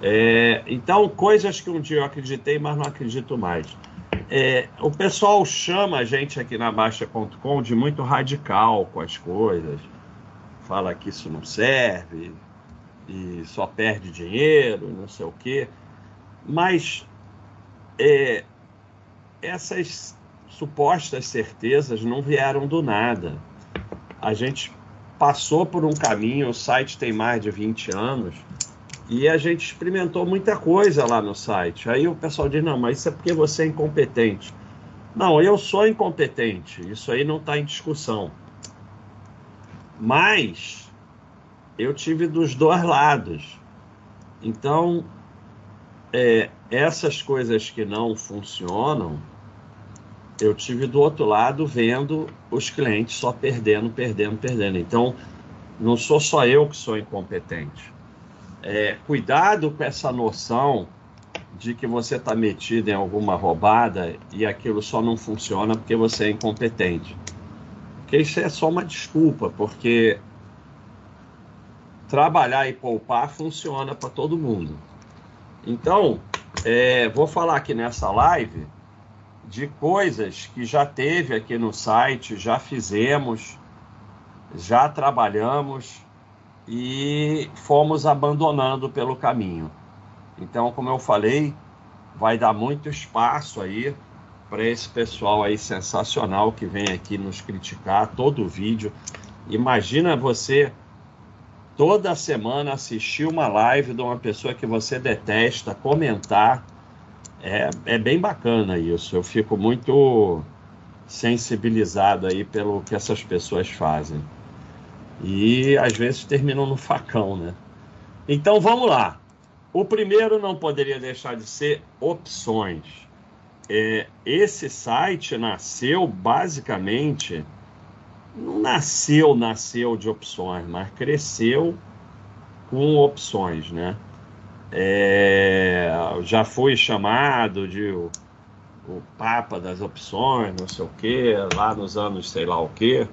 É, então, coisas que um dia eu acreditei, mas não acredito mais. É, o pessoal chama a gente aqui na Baixa.com de muito radical com as coisas. Fala que isso não serve e só perde dinheiro, não sei o quê. Mas é, essas supostas certezas não vieram do nada. A gente passou por um caminho, o site tem mais de 20 anos, e a gente experimentou muita coisa lá no site. Aí o pessoal diz: não, mas isso é porque você é incompetente. Não, eu sou incompetente, isso aí não está em discussão. Mas eu tive dos dois lados. Então, é, essas coisas que não funcionam, eu tive do outro lado vendo os clientes só perdendo, perdendo, perdendo. Então, não sou só eu que sou incompetente. É, cuidado com essa noção de que você está metido em alguma roubada e aquilo só não funciona porque você é incompetente. Porque isso é só uma desculpa, porque trabalhar e poupar funciona para todo mundo. Então, é, vou falar aqui nessa live de coisas que já teve aqui no site, já fizemos, já trabalhamos e fomos abandonando pelo caminho. Então, como eu falei, vai dar muito espaço aí para esse pessoal aí sensacional que vem aqui nos criticar todo o vídeo. Imagina você toda semana assistir uma live de uma pessoa que você detesta, comentar é, é bem bacana isso. Eu fico muito sensibilizado aí pelo que essas pessoas fazem. E às vezes terminam no facão, né? Então vamos lá. O primeiro não poderia deixar de ser opções. É, esse site nasceu basicamente, não nasceu, nasceu de opções, mas cresceu com opções, né? É, já fui chamado de o, o, Papa das Opções, não sei o quê, lá nos anos sei lá o quê.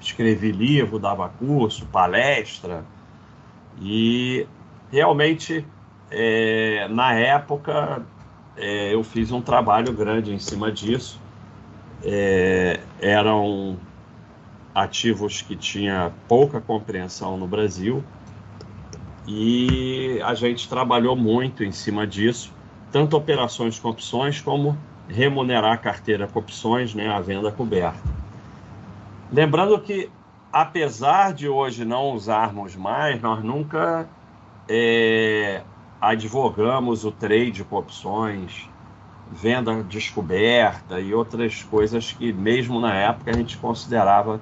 Escrevi livro, dava curso, palestra, e realmente, é, na época, é, eu fiz um trabalho grande em cima disso. É, eram ativos que tinha pouca compreensão no Brasil e a gente trabalhou muito em cima disso, tanto operações com opções como remunerar a carteira com opções, né, a venda coberta. Lembrando que, apesar de hoje não usarmos mais, nós nunca é, advogamos o trade com opções, venda descoberta e outras coisas que, mesmo na época, a gente considerava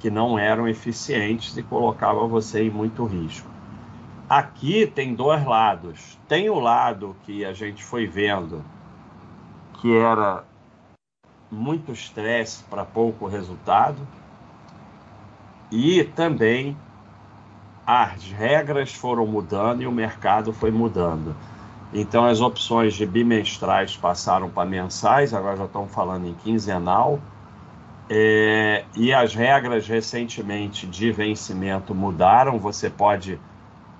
que não eram eficientes e colocava você em muito risco. Aqui tem dois lados. Tem o lado que a gente foi vendo que era muito estresse para pouco resultado e também as regras foram mudando e o mercado foi mudando. Então as opções de bimestrais passaram para mensais, agora já estão falando em quinzenal. É, e as regras recentemente de vencimento mudaram. Você pode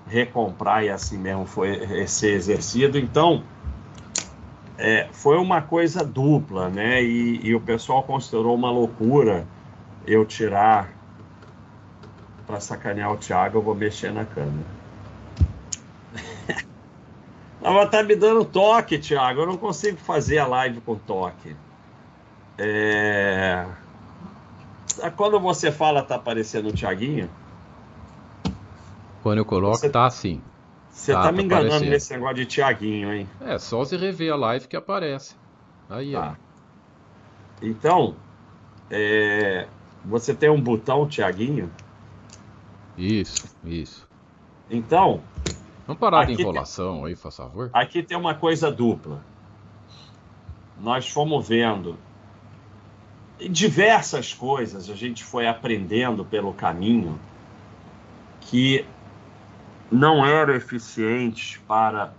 recomprar e assim mesmo foi ser exercido. Então, é, foi uma coisa dupla, né? E, e, o pessoal considerou uma loucura eu tirar para sacanear o Thiago, eu vou mexer na câmera. Ela tá me dando toque, Thiago. Eu não consigo fazer a live com toque. É... Quando você fala, tá aparecendo o Thiaguinho? Quando eu coloco, você, tá assim. Você tá, tá me enganando aparecendo. nesse negócio de Tiaguinho, hein? É, só você rever a live que aparece. Aí, tá. ó. Então, é, você tem um botão Tiaguinho? Isso, isso. Então. Vamos parar de enrolação tem, aí, por favor. Aqui tem uma coisa dupla. Nós fomos vendo diversas coisas, a gente foi aprendendo pelo caminho que não eram eficientes para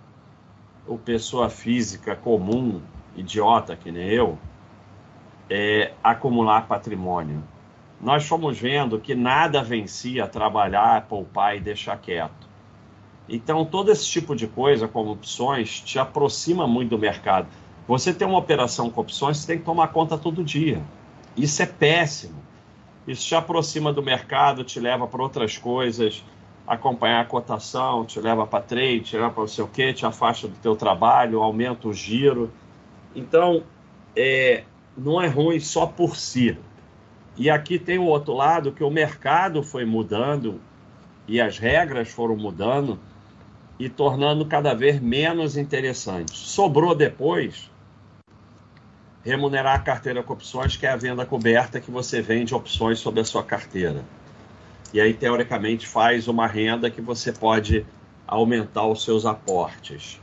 o pessoa física comum, idiota que nem eu, é, acumular patrimônio. Nós fomos vendo que nada vencia trabalhar, poupar e deixar quieto. Então, todo esse tipo de coisa, como opções, te aproxima muito do mercado. Você tem uma operação com opções, você tem que tomar conta todo dia. Isso é péssimo. Isso te aproxima do mercado, te leva para outras coisas, acompanhar a cotação, te leva para trade, te leva para o quê, te afasta do teu trabalho, aumenta o giro. Então, é, não é ruim só por si. E aqui tem o outro lado que o mercado foi mudando e as regras foram mudando e tornando cada vez menos interessante. Sobrou depois remunerar a carteira com opções, que é a venda coberta que você vende opções sobre a sua carteira. E aí, teoricamente, faz uma renda que você pode aumentar os seus aportes.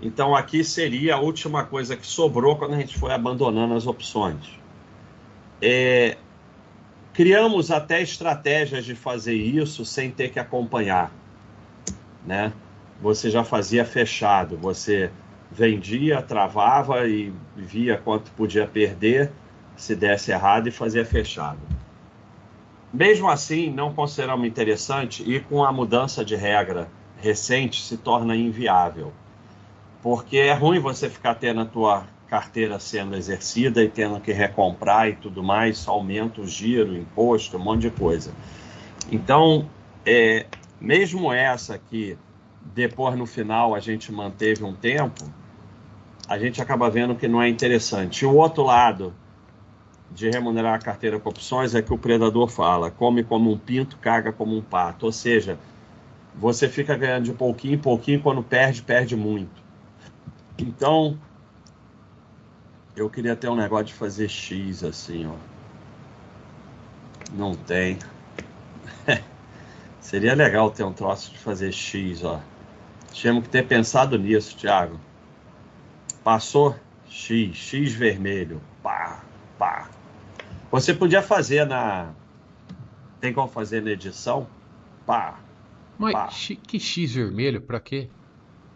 Então, aqui seria a última coisa que sobrou quando a gente foi abandonando as opções. É, criamos até estratégias de fazer isso sem ter que acompanhar, né? você já fazia fechado, você vendia, travava e via quanto podia perder se desse errado e fazia fechado. Mesmo assim, não consideramos interessante e com a mudança de regra recente se torna inviável. Porque é ruim você ficar tendo a tua carteira sendo exercida e tendo que recomprar e tudo mais, aumenta o giro, imposto, um monte de coisa. Então, é, mesmo essa que depois no final a gente manteve um tempo, a gente acaba vendo que não é interessante. E o outro lado de remunerar a carteira com opções é que o predador fala: come como um pinto, caga como um pato. Ou seja, você fica ganhando de pouquinho em pouquinho, quando perde, perde muito. Então, eu queria ter um negócio de fazer X assim, ó. Não tem. Seria legal ter um troço de fazer X, ó. Tínhamos que ter pensado nisso, Thiago. Passou X, X vermelho. Você podia fazer na. Tem como fazer na edição? Pá. Mas pá. que X vermelho? Pra quê?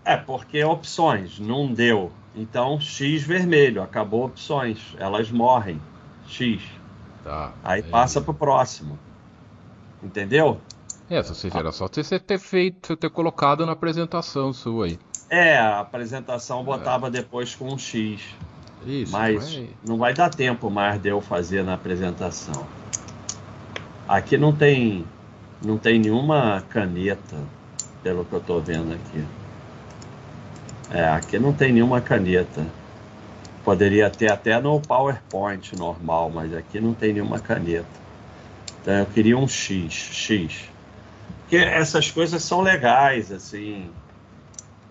É, porque opções, não deu. Então, X vermelho, acabou opções. Elas morrem. X. Tá. Aí é... passa pro próximo. Entendeu? É, ou seja, era só você ter feito, ter colocado na apresentação sua aí. É, a apresentação botava é. depois com um X. Isso, mas vai... não vai dar tempo mais de eu fazer na apresentação. Aqui não tem não tem nenhuma caneta, pelo que eu estou vendo aqui. É, aqui não tem nenhuma caneta. Poderia ter até no PowerPoint normal, mas aqui não tem nenhuma caneta. Então eu queria um X, X. Porque essas coisas são legais, assim.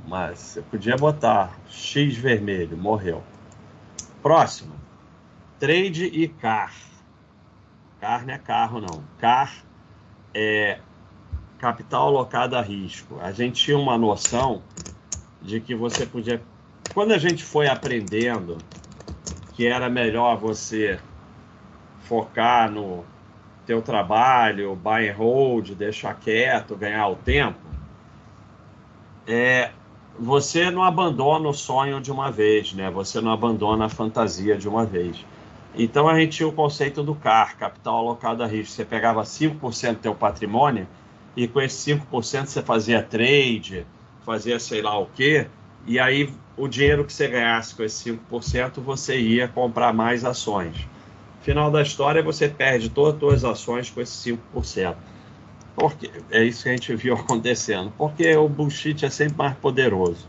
Mas você podia botar X vermelho, morreu. Próximo. Trade e car. Car não é carro, não. Car é capital alocado a risco. A gente tinha uma noção de que você podia. Quando a gente foi aprendendo que era melhor você focar no teu trabalho, buy and hold, deixar quieto, ganhar o tempo, é, você não abandona o sonho de uma vez, né? Você não abandona a fantasia de uma vez. Então a gente tinha o conceito do CAR, capital alocado a risco. Você pegava 5% do teu patrimônio e com esse 5% você fazia trade, fazia sei lá o quê, e aí o dinheiro que você ganhasse com esse 5% você ia comprar mais ações. Final da história, você perde todas as suas ações com esse 5%. Porque é isso que a gente viu acontecendo. Porque o bullshit é sempre mais poderoso.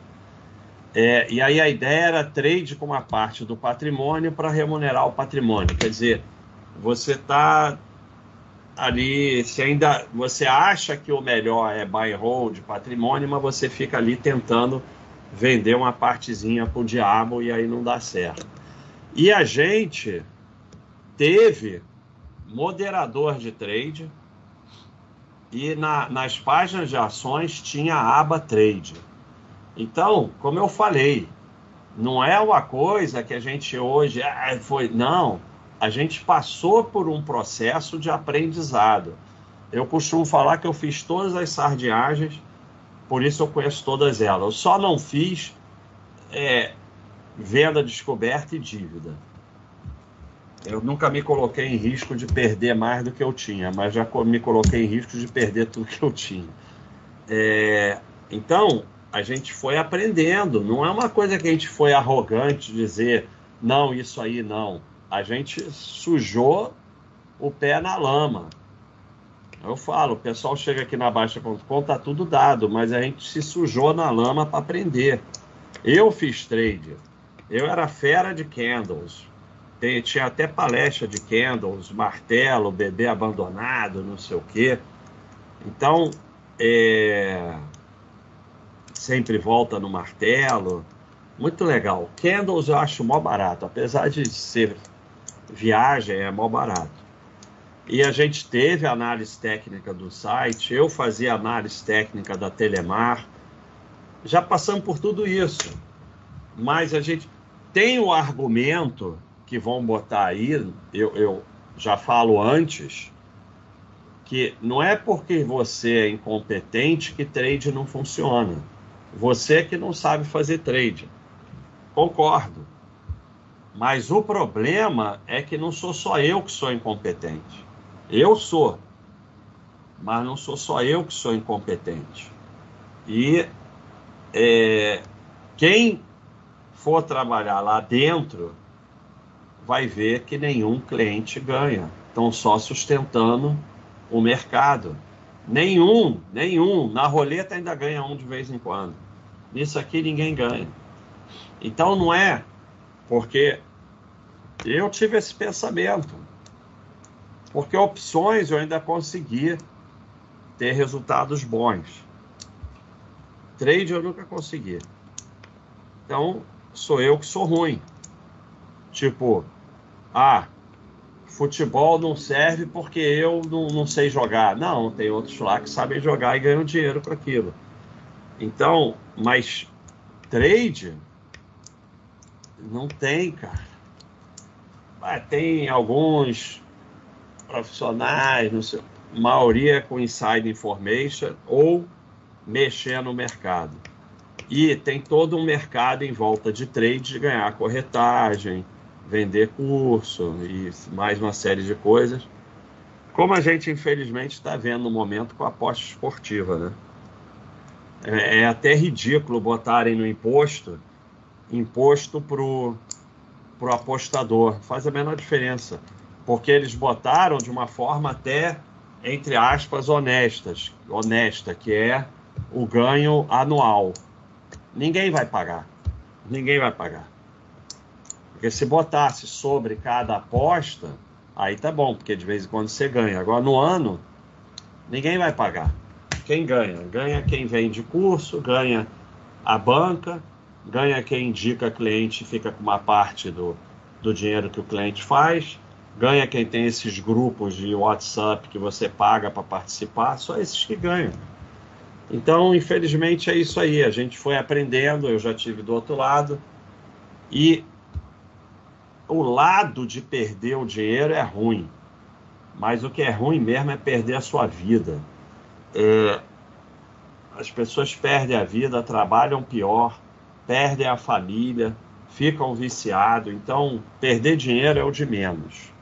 É, e aí a ideia era trade com uma parte do patrimônio para remunerar o patrimônio. Quer dizer, você está ali, se ainda você acha que o melhor é buy and hold patrimônio, mas você fica ali tentando vender uma partezinha para o diabo e aí não dá certo. E a gente teve moderador de trade e na, nas páginas de ações tinha a aba trade. Então, como eu falei, não é uma coisa que a gente hoje ah, foi. Não, a gente passou por um processo de aprendizado. Eu costumo falar que eu fiz todas as sardinhagens, por isso eu conheço todas elas. Eu só não fiz é, venda descoberta e dívida. Eu nunca me coloquei em risco de perder mais do que eu tinha, mas já me coloquei em risco de perder tudo que eu tinha. É, Então, a gente foi aprendendo. Não é uma coisa que a gente foi arrogante dizer, não, isso aí não. A gente sujou o pé na lama. Eu falo, o pessoal chega aqui na Baixa.com, tá tudo dado, mas a gente se sujou na lama para aprender. Eu fiz trade. Eu era fera de candles. Tinha até palestra de candles, martelo, bebê abandonado, não sei o quê. Então, é... sempre volta no martelo. Muito legal. Candles eu acho mó barato, apesar de ser viagem, é mó barato. E a gente teve análise técnica do site, eu fazia análise técnica da Telemar. Já passamos por tudo isso. Mas a gente tem o argumento que vão botar aí, eu, eu já falo antes, que não é porque você é incompetente que trade não funciona. Você que não sabe fazer trade. Concordo. Mas o problema é que não sou só eu que sou incompetente. Eu sou, mas não sou só eu que sou incompetente. E é, quem for trabalhar lá dentro vai ver que nenhum cliente ganha. Estão só sustentando o mercado. Nenhum, nenhum. Na roleta ainda ganha um de vez em quando. Nisso aqui ninguém ganha. Então não é porque eu tive esse pensamento. Porque opções eu ainda consegui ter resultados bons. Trade eu nunca consegui. Então, sou eu que sou ruim. Tipo, ah, futebol não serve porque eu não, não sei jogar. Não, tem outros lá que sabem jogar e ganham dinheiro com aquilo. Então, mas trade não tem, cara. Ah, tem alguns profissionais, não sei, maioria com inside information ou mexer no mercado. E tem todo um mercado em volta de trade, de ganhar corretagem, vender curso e mais uma série de coisas. Como a gente, infelizmente, está vendo no momento com a aposta esportiva, né? É, é até ridículo botarem no imposto imposto para o apostador. Faz a menor diferença porque eles botaram de uma forma até, entre aspas, honestas, honesta, que é o ganho anual. Ninguém vai pagar. Ninguém vai pagar. Porque se botasse sobre cada aposta, aí tá bom, porque de vez em quando você ganha. Agora no ano, ninguém vai pagar. Quem ganha? Ganha quem vende curso, ganha a banca, ganha quem indica cliente fica com uma parte do, do dinheiro que o cliente faz, Ganha quem tem esses grupos de WhatsApp que você paga para participar, só esses que ganham. Então, infelizmente, é isso aí. A gente foi aprendendo, eu já tive do outro lado. E o lado de perder o dinheiro é ruim. Mas o que é ruim mesmo é perder a sua vida. É, as pessoas perdem a vida, trabalham pior, perdem a família, ficam viciados. Então, perder dinheiro é o de menos.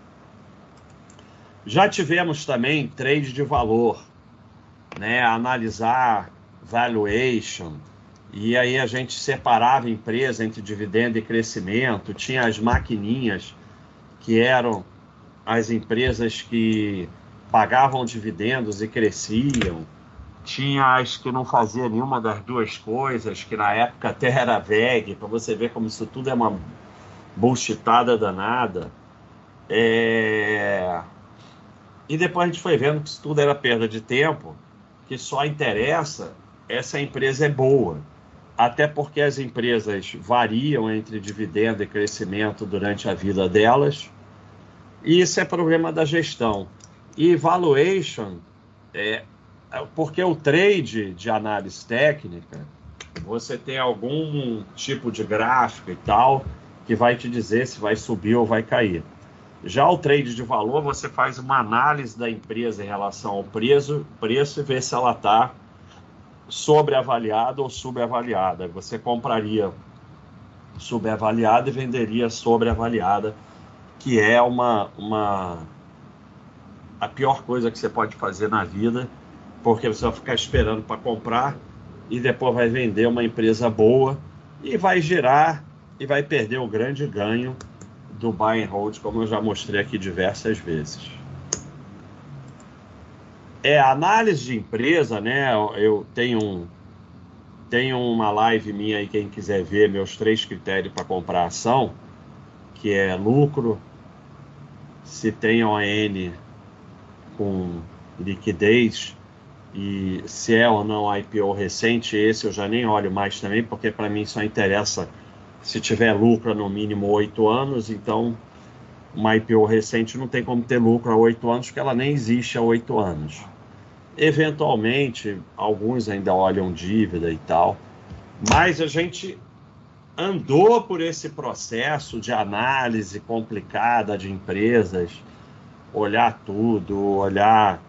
Já tivemos também trade de valor, né? Analisar valuation, e aí a gente separava empresa entre dividendo e crescimento, tinha as maquininhas que eram as empresas que pagavam dividendos e cresciam, tinha as que não faziam nenhuma das duas coisas, que na época até era VEG, para você ver como isso tudo é uma bullshitada danada. É... E depois a gente foi vendo que isso tudo era perda de tempo, que só interessa essa empresa é boa. Até porque as empresas variam entre dividendo e crescimento durante a vida delas. E isso é problema da gestão. E valuation, é, porque o trade de análise técnica, você tem algum tipo de gráfico e tal, que vai te dizer se vai subir ou vai cair. Já o trade de valor, você faz uma análise da empresa em relação ao preço, preço e vê se ela está sobreavaliada ou subavaliada. Você compraria subavaliada e venderia sobreavaliada, que é uma, uma a pior coisa que você pode fazer na vida, porque você vai ficar esperando para comprar e depois vai vender uma empresa boa e vai girar e vai perder o grande ganho do buy and hold, como eu já mostrei aqui diversas vezes. É, análise de empresa, né? Eu tenho um, tenho uma live minha aí, quem quiser ver, meus três critérios para comprar ação, que é lucro, se tem ON com liquidez e se é ou não IPO recente, esse eu já nem olho mais também, porque para mim só interessa se tiver lucro no mínimo oito anos, então uma IPO recente não tem como ter lucro há oito anos, porque ela nem existe há oito anos. Eventualmente, alguns ainda olham dívida e tal, mas a gente andou por esse processo de análise complicada de empresas, olhar tudo, olhar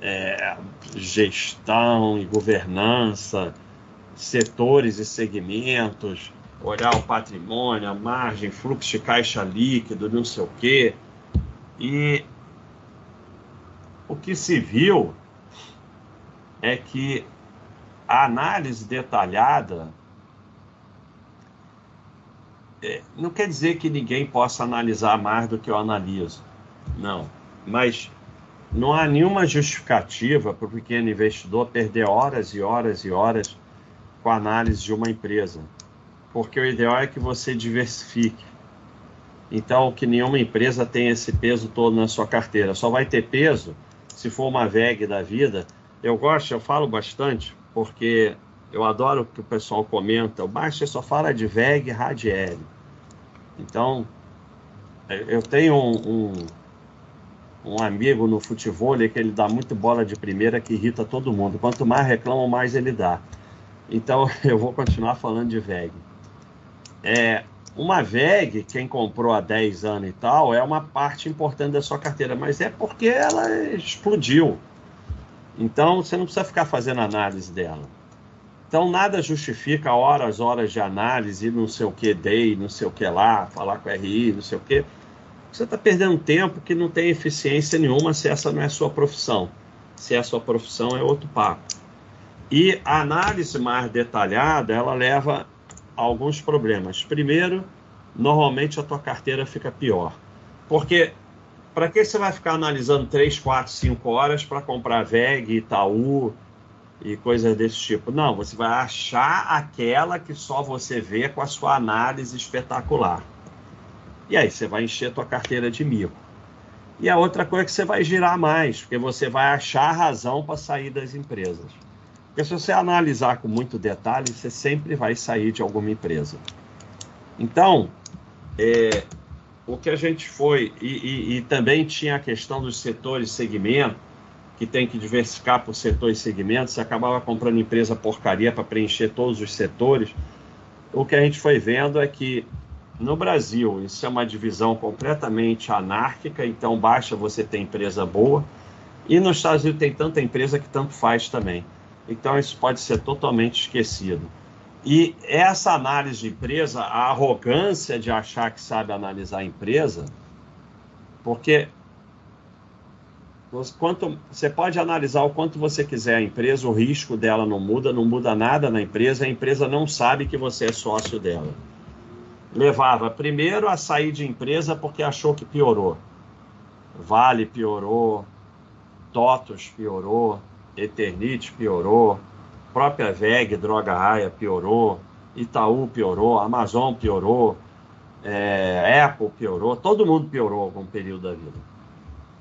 é, gestão e governança, setores e segmentos, olhar o patrimônio, a margem, fluxo de caixa líquido, não sei o quê. E o que se viu é que a análise detalhada é, não quer dizer que ninguém possa analisar mais do que eu analiso. Não. Mas não há nenhuma justificativa para o pequeno investidor perder horas e horas e horas com a análise de uma empresa. Porque o ideal é que você diversifique. Então, que nenhuma empresa tenha esse peso todo na sua carteira. Só vai ter peso se for uma VEG da vida. Eu gosto, eu falo bastante, porque eu adoro que o pessoal comenta. O Baixa só fala de VEG e Radiel. Então, eu tenho um, um um amigo no futebol que ele dá muito bola de primeira que irrita todo mundo. Quanto mais reclama, mais ele dá. Então eu vou continuar falando de VEG. É, uma VEG, quem comprou há 10 anos e tal, é uma parte importante da sua carteira, mas é porque ela explodiu. Então você não precisa ficar fazendo análise dela. Então nada justifica horas, horas de análise, não sei o que, day, não sei o que lá, falar com RI, não sei o que você está perdendo tempo que não tem eficiência nenhuma se essa não é sua profissão. Se é a sua profissão, é outro papo. E a análise mais detalhada, ela leva alguns problemas. Primeiro, normalmente a tua carteira fica pior. Porque para que você vai ficar analisando 3, 4, 5 horas para comprar VEG, Itaú e coisas desse tipo? Não, você vai achar aquela que só você vê com a sua análise espetacular. E aí você vai encher a tua carteira de mico. E a outra coisa é que você vai girar mais, porque você vai achar razão para sair das empresas. Porque se você analisar com muito detalhe, você sempre vai sair de alguma empresa. Então, é, o que a gente foi, e, e, e, também tinha a questão dos setores e segmento, que tem que diversificar por setor e segmento, você acabava comprando empresa porcaria para preencher todos os setores. O que a gente foi vendo é que no Brasil, isso é uma divisão completamente anárquica, então basta você ter empresa boa. E nos Estados Unidos tem tanta empresa que tanto faz também. Então isso pode ser totalmente esquecido. E essa análise de empresa, a arrogância de achar que sabe analisar a empresa, porque quanto, você pode analisar o quanto você quiser a empresa, o risco dela não muda, não muda nada na empresa, a empresa não sabe que você é sócio dela levava primeiro a sair de empresa porque achou que piorou. Vale piorou, TOTOS piorou, Eternite piorou, própria VEG, Droga Raia piorou, Itaú piorou, Amazon piorou, é, Apple piorou, todo mundo piorou algum período da vida.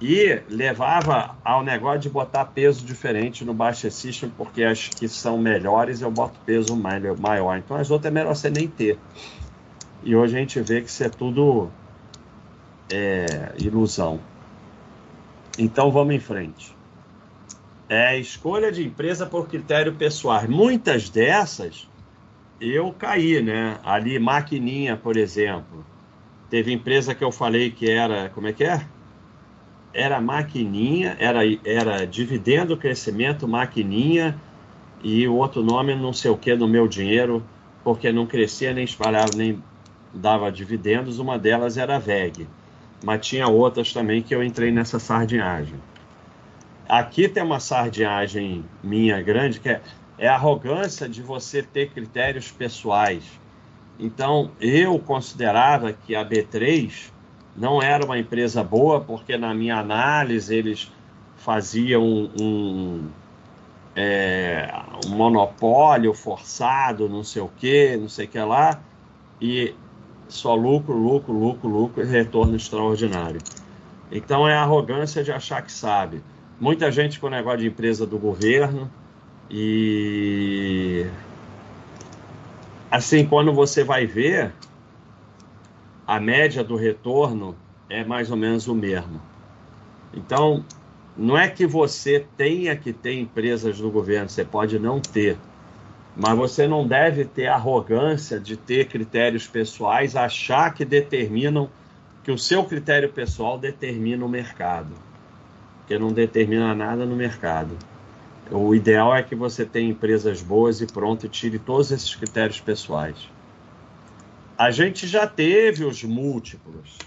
E levava ao negócio de botar peso diferente no Baixa System, porque as que são melhores eu boto peso maior. Então as outras é melhor você nem ter. E hoje a gente vê que isso é tudo é, ilusão. Então vamos em frente. É escolha de empresa por critério pessoal. Muitas dessas eu caí, né? Ali, maquininha, por exemplo. Teve empresa que eu falei que era, como é que é? Era maquininha, era, era dividendo crescimento, maquininha, e o outro nome não sei o que no meu dinheiro, porque não crescia, nem espalhava, nem dava dividendos, uma delas era a VEG, mas tinha outras também que eu entrei nessa sardinhagem. Aqui tem uma sardinhagem minha grande, que é é a arrogância de você ter critérios pessoais. Então, eu considerava que a B3 não era uma empresa boa, porque na minha análise eles faziam um, um, é, um monopólio forçado, não sei o que, não sei o que lá, e só lucro, lucro, lucro, lucro e retorno extraordinário. Então é a arrogância de achar que sabe. Muita gente com o negócio de empresa do governo e assim quando você vai ver a média do retorno é mais ou menos o mesmo. Então não é que você tenha que ter empresas do governo, você pode não ter, mas você não deve ter arrogância de ter critérios pessoais, achar que determinam que o seu critério pessoal determina o mercado, porque não determina nada no mercado. O ideal é que você tenha empresas boas e pronto e tire todos esses critérios pessoais. A gente já teve os múltiplos.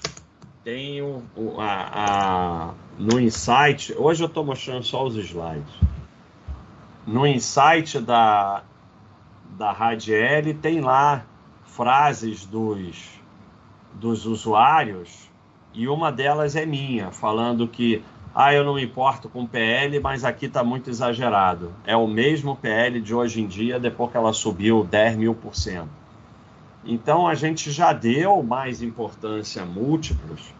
Tem o, a, a, no insight, hoje eu estou mostrando só os slides. No insight da, da Radiel tem lá frases dos dos usuários e uma delas é minha, falando que ah, eu não me importo com PL, mas aqui está muito exagerado. É o mesmo PL de hoje em dia, depois que ela subiu 10 mil por cento. Então a gente já deu mais importância a múltiplos,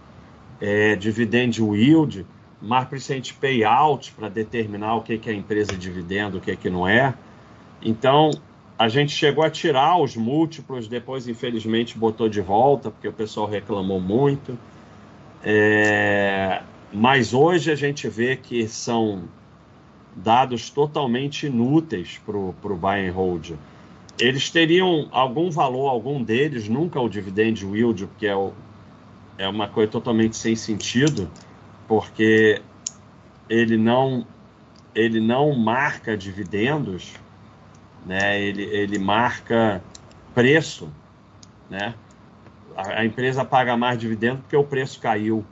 é, dividend yield, presente payout para determinar o que, que é empresa dividendo, o que, que não é. Então a gente chegou a tirar os múltiplos, depois infelizmente botou de volta, porque o pessoal reclamou muito. É... Mas hoje a gente vê que são dados totalmente inúteis para o buy and hold. Eles teriam algum valor, algum deles, nunca o dividend yield, porque é, o, é uma coisa totalmente sem sentido, porque ele não, ele não marca dividendos, né? Ele, ele marca preço, né? A, a empresa paga mais dividendo porque o preço caiu.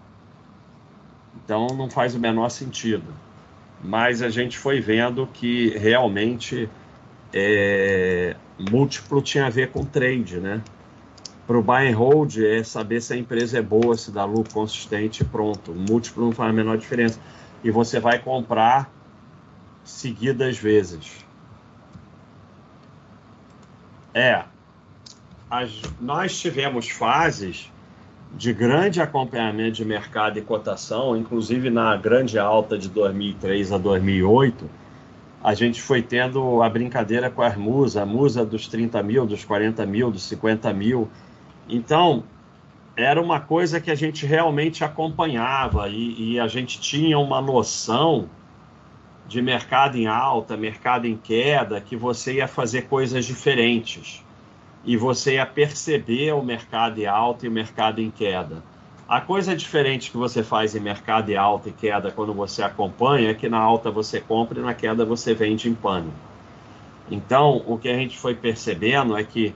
Então não faz o menor sentido. Mas a gente foi vendo que realmente é, múltiplo tinha a ver com trade, né? Para o buy and hold é saber se a empresa é boa, se dá lucro consistente, pronto. Múltiplo não faz a menor diferença. E você vai comprar seguidas vezes. É. As, nós tivemos fases de grande acompanhamento de mercado e cotação, inclusive na grande alta de 2003 a 2008, a gente foi tendo a brincadeira com as musas, a musa dos 30 mil, dos 40 mil, dos 50 mil. Então, era uma coisa que a gente realmente acompanhava e, e a gente tinha uma noção de mercado em alta, mercado em queda, que você ia fazer coisas diferentes e você ia perceber o mercado em alta e o mercado em queda. A coisa diferente que você faz em mercado em alta e queda quando você acompanha é que na alta você compra e na queda você vende em pano. Então, o que a gente foi percebendo é que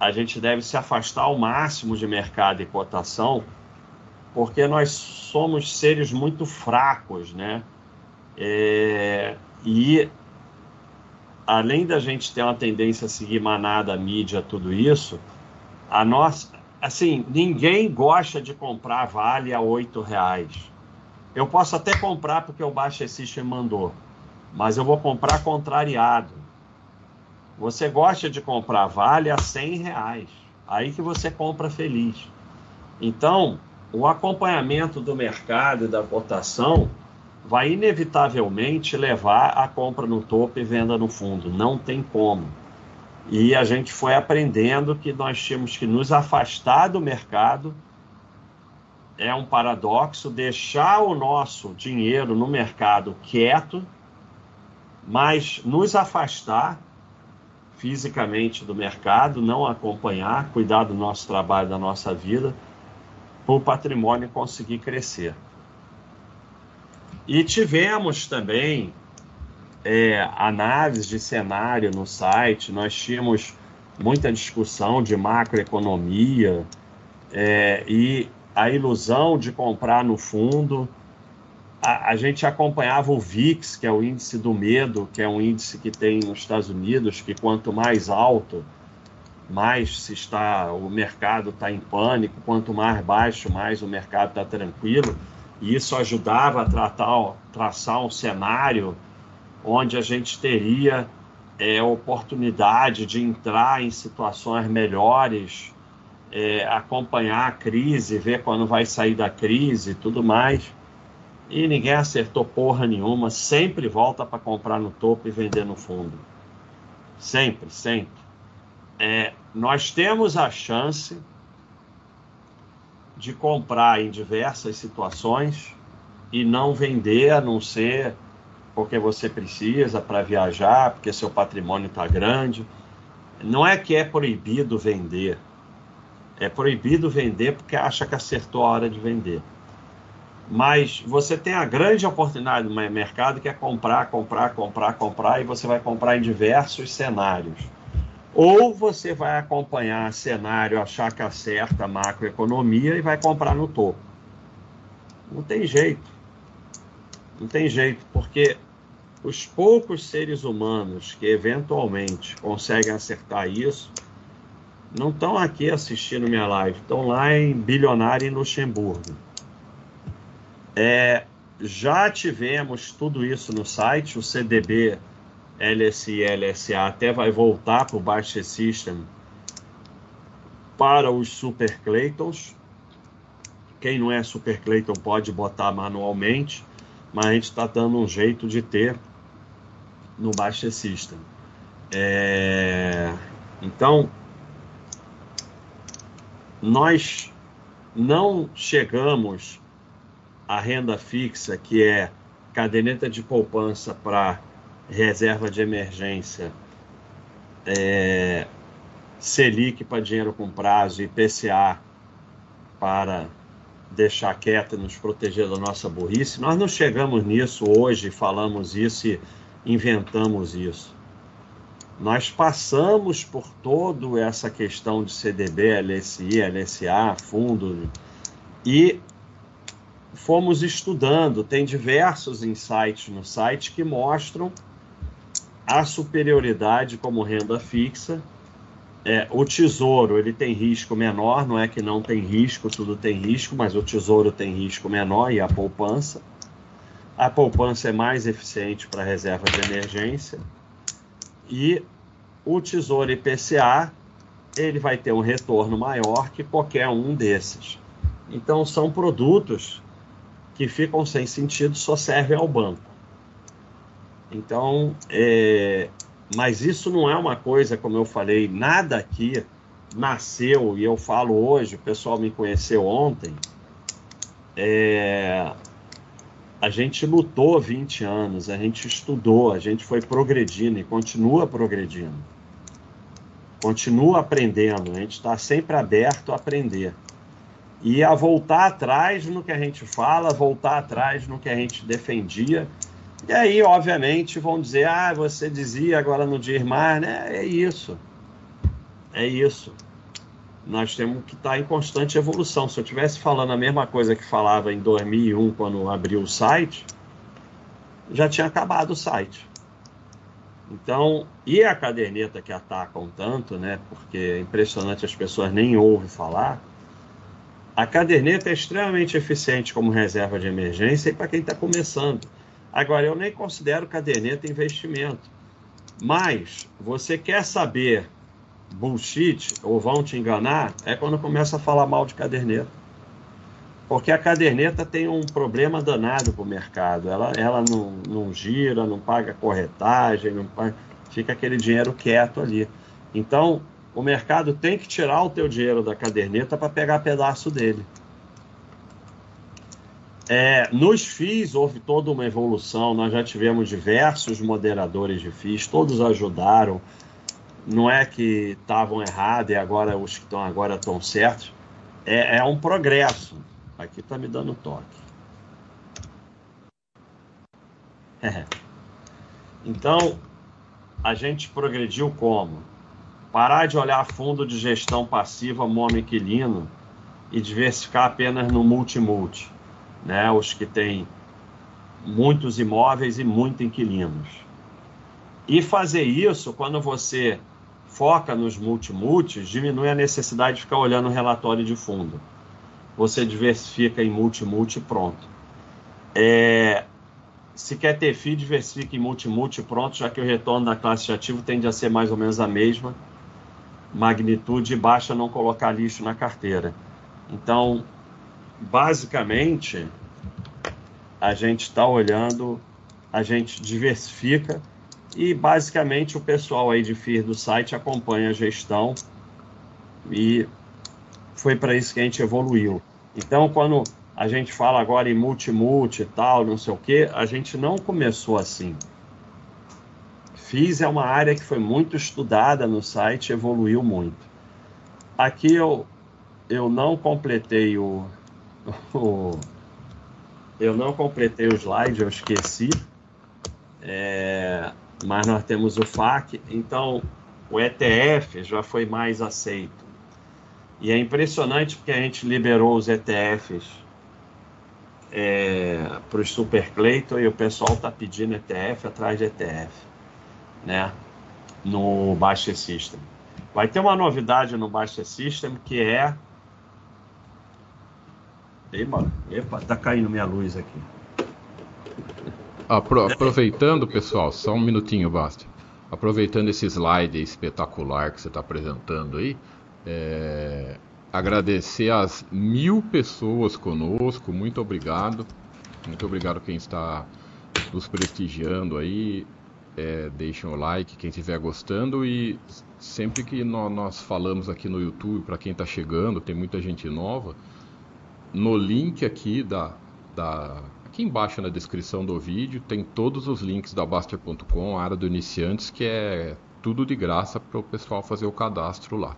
a gente deve se afastar ao máximo de mercado e cotação, porque nós somos seres muito fracos, né? É, e além da gente ter uma tendência a seguir manada, mídia, tudo isso, a nossa, assim, ninguém gosta de comprar vale a oito reais. Eu posso até comprar porque o Baixa System mandou, mas eu vou comprar contrariado. Você gosta de comprar vale a cem reais, aí que você compra feliz. Então, o acompanhamento do mercado e da cotação vai inevitavelmente levar a compra no topo e venda no fundo. Não tem como. E a gente foi aprendendo que nós tínhamos que nos afastar do mercado. É um paradoxo deixar o nosso dinheiro no mercado quieto, mas nos afastar fisicamente do mercado, não acompanhar, cuidar do nosso trabalho, da nossa vida, para o patrimônio conseguir crescer. E tivemos também é, análise de cenário no site, nós tínhamos muita discussão de macroeconomia é, e a ilusão de comprar no fundo. a, a, gente acompanhava o VIX, que é o índice do medo, que é um índice que tem nos Estados Unidos, que quanto mais alto, mais se está o mercado está em pânico, quanto mais baixo, mais o mercado está tranquilo. E isso ajudava a tratar, traçar um cenário onde a gente teria é, oportunidade de entrar em situações melhores, é, acompanhar a crise, ver quando vai sair da crise e tudo mais. E ninguém acertou porra nenhuma, sempre volta para comprar no topo e vender no fundo. Sempre, sempre. É, nós temos a chance de comprar em diversas situações e não vender, a não ser porque você precisa para viajar, porque seu patrimônio está grande. Não é que é proibido vender. É proibido vender porque acha que acertou a hora de vender. Mas você tem a grande oportunidade no mercado que é comprar, comprar, comprar, comprar, e você vai comprar em diversos cenários. Ou você vai acompanhar cenário, achar que acerta a macroeconomia e vai comprar no topo. Não tem jeito. Não tem jeito, porque os poucos seres humanos que eventualmente conseguem acertar isso não estão aqui assistindo minha live, estão lá em Bilionário em Luxemburgo. É, já tivemos tudo isso no site, o CDB LSI LSA até vai voltar para o Baixa System para os Super Claytons. Quem não é Super Clayton pode botar manualmente, mas a gente está dando um jeito de ter no Baixa System. É... Então, nós não chegamos à renda fixa, que é caderneta de poupança para reserva de emergência, é, Selic para dinheiro com prazo e PCA para deixar quieta, nos proteger da nossa burrice. Nós não chegamos nisso hoje, falamos isso e inventamos isso. Nós passamos por toda essa questão de CDB, LSI, LSA, fundo, e fomos estudando. Tem diversos insights no site que mostram a superioridade como renda fixa. É, o tesouro ele tem risco menor, não é que não tem risco, tudo tem risco, mas o tesouro tem risco menor e a poupança. A poupança é mais eficiente para reserva de emergência. E o tesouro IPCA ele vai ter um retorno maior que qualquer um desses. Então são produtos que ficam sem sentido, só servem ao banco. Então, é, mas isso não é uma coisa, como eu falei, nada aqui nasceu, e eu falo hoje, o pessoal me conheceu ontem, é, a gente lutou 20 anos, a gente estudou, a gente foi progredindo e continua progredindo. Continua aprendendo, a gente está sempre aberto a aprender. E a voltar atrás no que a gente fala, voltar atrás no que a gente defendia e aí, obviamente, vão dizer: ah, você dizia, agora não diz mais, né? É isso. É isso. Nós temos que estar em constante evolução. Se eu estivesse falando a mesma coisa que falava em 2001, quando abriu o site, já tinha acabado o site. Então, e a caderneta que atacam tanto, né? Porque é impressionante, as pessoas nem ouvem falar. A caderneta é extremamente eficiente como reserva de emergência e para quem está começando. Agora, eu nem considero caderneta investimento. Mas você quer saber bullshit ou vão te enganar, é quando começa a falar mal de caderneta. Porque a caderneta tem um problema danado para o mercado. Ela, ela não, não gira, não paga corretagem, não paga, fica aquele dinheiro quieto ali. Então, o mercado tem que tirar o teu dinheiro da caderneta para pegar pedaço dele. É, nos FIIs houve toda uma evolução, nós já tivemos diversos moderadores de FIIs, todos ajudaram. Não é que estavam errados e agora os que estão agora estão certos. É, é um progresso. Aqui está me dando toque. É. Então, a gente progrediu como? Parar de olhar fundo de gestão passiva monoinquilino e diversificar apenas no multi-multi né? Os que têm muitos imóveis e muitos inquilinos. E fazer isso, quando você foca nos multimultis, diminui a necessidade de ficar olhando o relatório de fundo. Você diversifica em multimulti pronto. É, se quer ter FII, diversifica em multimulti pronto, já que o retorno da classe de ativo tende a ser mais ou menos a mesma magnitude e baixa não colocar lixo na carteira. Então, basicamente, a gente está olhando, a gente diversifica e basicamente o pessoal aí de FIR do site acompanha a gestão e foi para isso que a gente evoluiu. Então, quando a gente fala agora em multi-multi e tal, não sei o que, a gente não começou assim. FIS é uma área que foi muito estudada no site, evoluiu muito. Aqui eu, eu não completei o eu não completei o slide, eu esqueci. É, mas nós temos o FAC, então o ETF já foi mais aceito. E é impressionante porque a gente liberou os ETFs é, para os Super Clayton e o pessoal está pedindo ETF atrás de ETF, né? No Baixa System. Vai ter uma novidade no Baixa System que é. Epa, epa, tá caindo minha luz aqui. Apro aproveitando, pessoal, só um minutinho basta. Aproveitando esse slide espetacular que você está apresentando aí, é, agradecer as mil pessoas conosco, muito obrigado. Muito obrigado quem está nos prestigiando aí. É, deixem o like, quem estiver gostando. E sempre que nós falamos aqui no YouTube, para quem está chegando, tem muita gente nova, no link aqui da, da Aqui embaixo na descrição do vídeo tem todos os links da Baster.com, área do iniciantes, que é tudo de graça para o pessoal fazer o cadastro lá.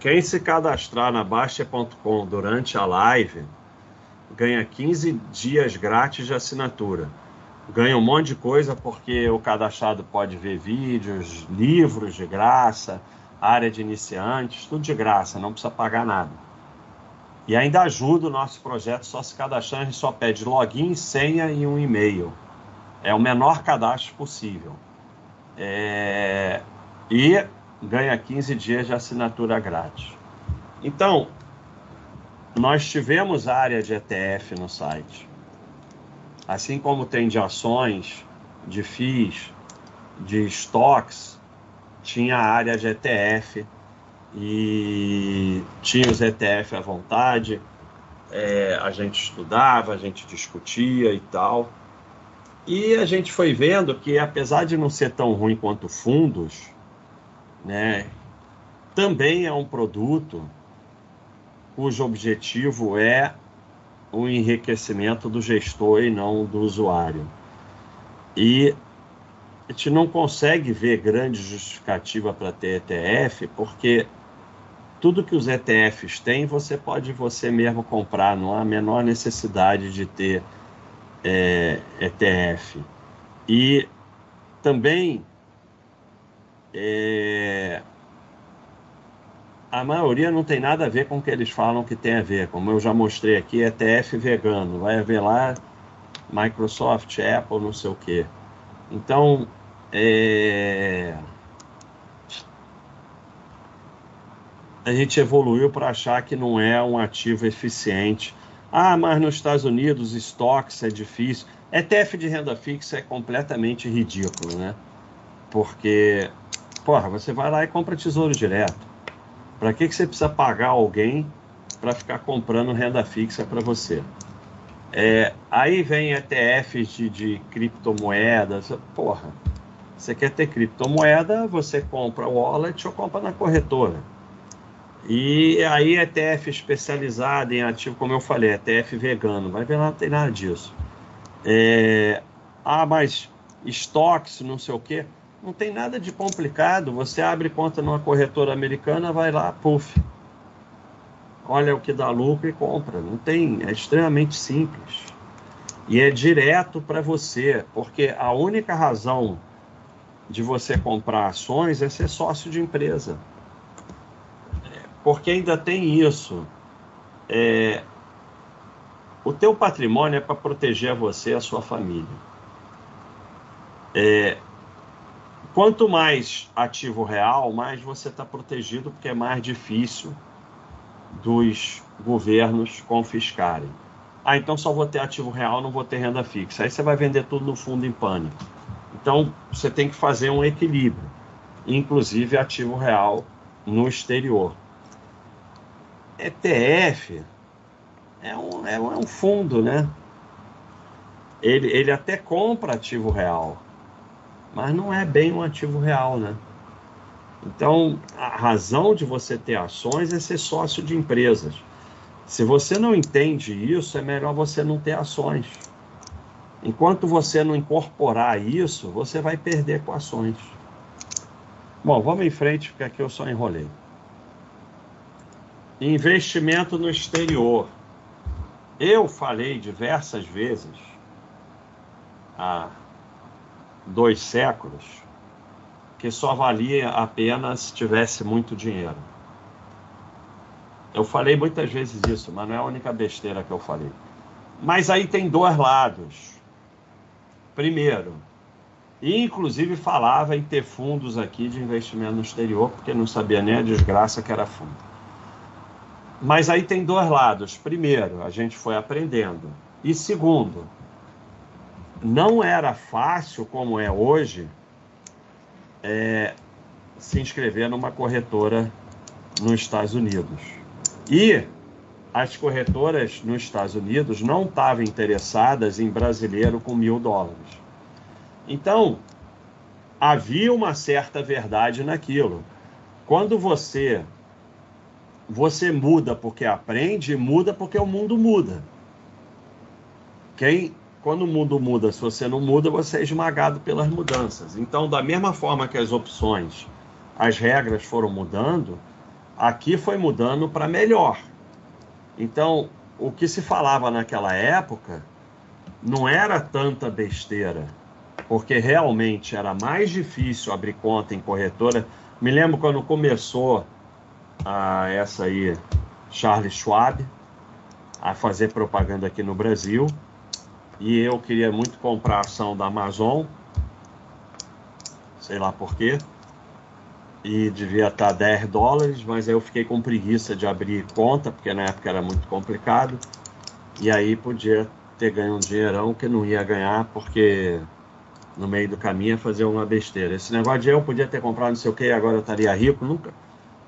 Quem se cadastrar na Baster.com durante a live ganha 15 dias grátis de assinatura. Ganha um monte de coisa porque o cadastrado pode ver vídeos, livros de graça, área de iniciantes, tudo de graça, não precisa pagar nada. E ainda ajuda o nosso projeto só se cadastrar, a gente só pede login, senha e um e-mail. É o menor cadastro possível. É... E ganha 15 dias de assinatura grátis. Então, nós tivemos área de ETF no site. Assim como tem de ações, de FIIs, de estoques, tinha área de ETF e tinha os ETF à vontade, é, a gente estudava, a gente discutia e tal. E a gente foi vendo que, apesar de não ser tão ruim quanto fundos, né, também é um produto cujo objetivo é o enriquecimento do gestor e não do usuário. E a gente não consegue ver grande justificativa para ter ETF, porque tudo que os ETFs têm, você pode você mesmo comprar, não há a menor necessidade de ter é, ETF. E também é, a maioria não tem nada a ver com o que eles falam que tem a ver. Como eu já mostrei aqui, ETF vegano, vai haver lá Microsoft, Apple, não sei o quê. Então, é... a gente evoluiu para achar que não é um ativo eficiente. Ah, mas nos Estados Unidos estoques é difícil. ETF de renda fixa é completamente ridículo, né? Porque, porra, você vai lá e compra tesouro direto. Para que, que você precisa pagar alguém para ficar comprando renda fixa para você? É, aí vem ETFs de, de criptomoedas. Porra, você quer ter criptomoeda, você compra o wallet ou compra na corretora. E aí ETF especializado em ativo, como eu falei, ETF vegano, vai ver lá, não tem nada disso. É, ah, mas estoques, não sei o quê, não tem nada de complicado. Você abre conta numa corretora americana, vai lá, puf, olha o que dá lucro e compra. Não tem, é extremamente simples. E é direto para você, porque a única razão de você comprar ações é ser sócio de empresa. Porque ainda tem isso. É, O teu patrimônio é para proteger você e a sua família. É, quanto mais ativo real, mais você está protegido, porque é mais difícil dos governos confiscarem. Ah, então só vou ter ativo real, não vou ter renda fixa. Aí você vai vender tudo no fundo em pânico. Então você tem que fazer um equilíbrio, inclusive ativo real no exterior. ETF é um, é um, é um fundo, né? Ele, ele até compra ativo real, mas não é bem um ativo real, né? Então, a razão de você ter ações é ser sócio de empresas. Se você não entende isso, é melhor você não ter ações. Enquanto você não incorporar isso, você vai perder com ações. Bom, vamos em frente, porque aqui eu só enrolei. Investimento no exterior. Eu falei diversas vezes, há dois séculos, que só valia a pena se tivesse muito dinheiro. Eu falei muitas vezes isso, mas não é a única besteira que eu falei. Mas aí tem dois lados. Primeiro, inclusive falava em ter fundos aqui de investimento no exterior, porque não sabia nem a desgraça que era fundo. Mas aí tem dois lados. Primeiro, a gente foi aprendendo. E segundo, não era fácil, como é hoje, é, se inscrever numa corretora nos Estados Unidos. E as corretoras nos Estados Unidos não estavam interessadas em brasileiro com mil dólares. Então, havia uma certa verdade naquilo. Quando você você muda porque aprende, muda porque o mundo muda. Quem quando o mundo muda, se você não muda, você é esmagado pelas mudanças. Então, da mesma forma que as opções, as regras foram mudando, aqui foi mudando para melhor. Então, o que se falava naquela época não era tanta besteira, porque realmente era mais difícil abrir conta em corretora. Me lembro quando começou a essa aí, Charles Schwab, a fazer propaganda aqui no Brasil. E eu queria muito comprar a ação da Amazon, sei lá porquê, e devia estar 10 dólares, mas aí eu fiquei com preguiça de abrir conta, porque na época era muito complicado, e aí podia ter ganho um dinheirão que não ia ganhar, porque no meio do caminho ia fazer uma besteira. Esse negócio de eu podia ter comprado não sei o que agora eu estaria rico, nunca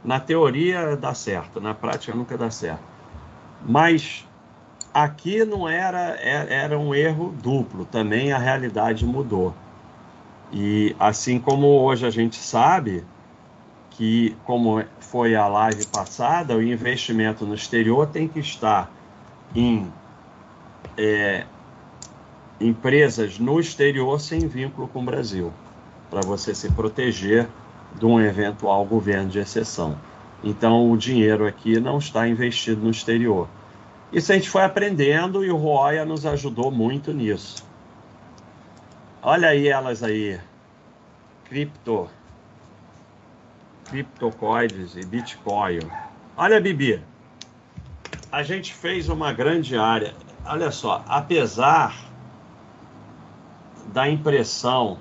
na teoria dá certo, na prática nunca dá certo. Mas aqui não era, é, era um erro duplo, também a realidade mudou. E assim como hoje a gente sabe que, como foi a live passada, o investimento no exterior tem que estar em é, empresas no exterior sem vínculo com o Brasil, para você se proteger de um eventual governo de exceção. Então, o dinheiro aqui não está investido no exterior. Isso a gente foi aprendendo e o Roya nos ajudou muito nisso. Olha aí elas aí. Cripto. Criptocoins e Bitcoin. Olha, Bibi. A gente fez uma grande área. Olha só, apesar da impressão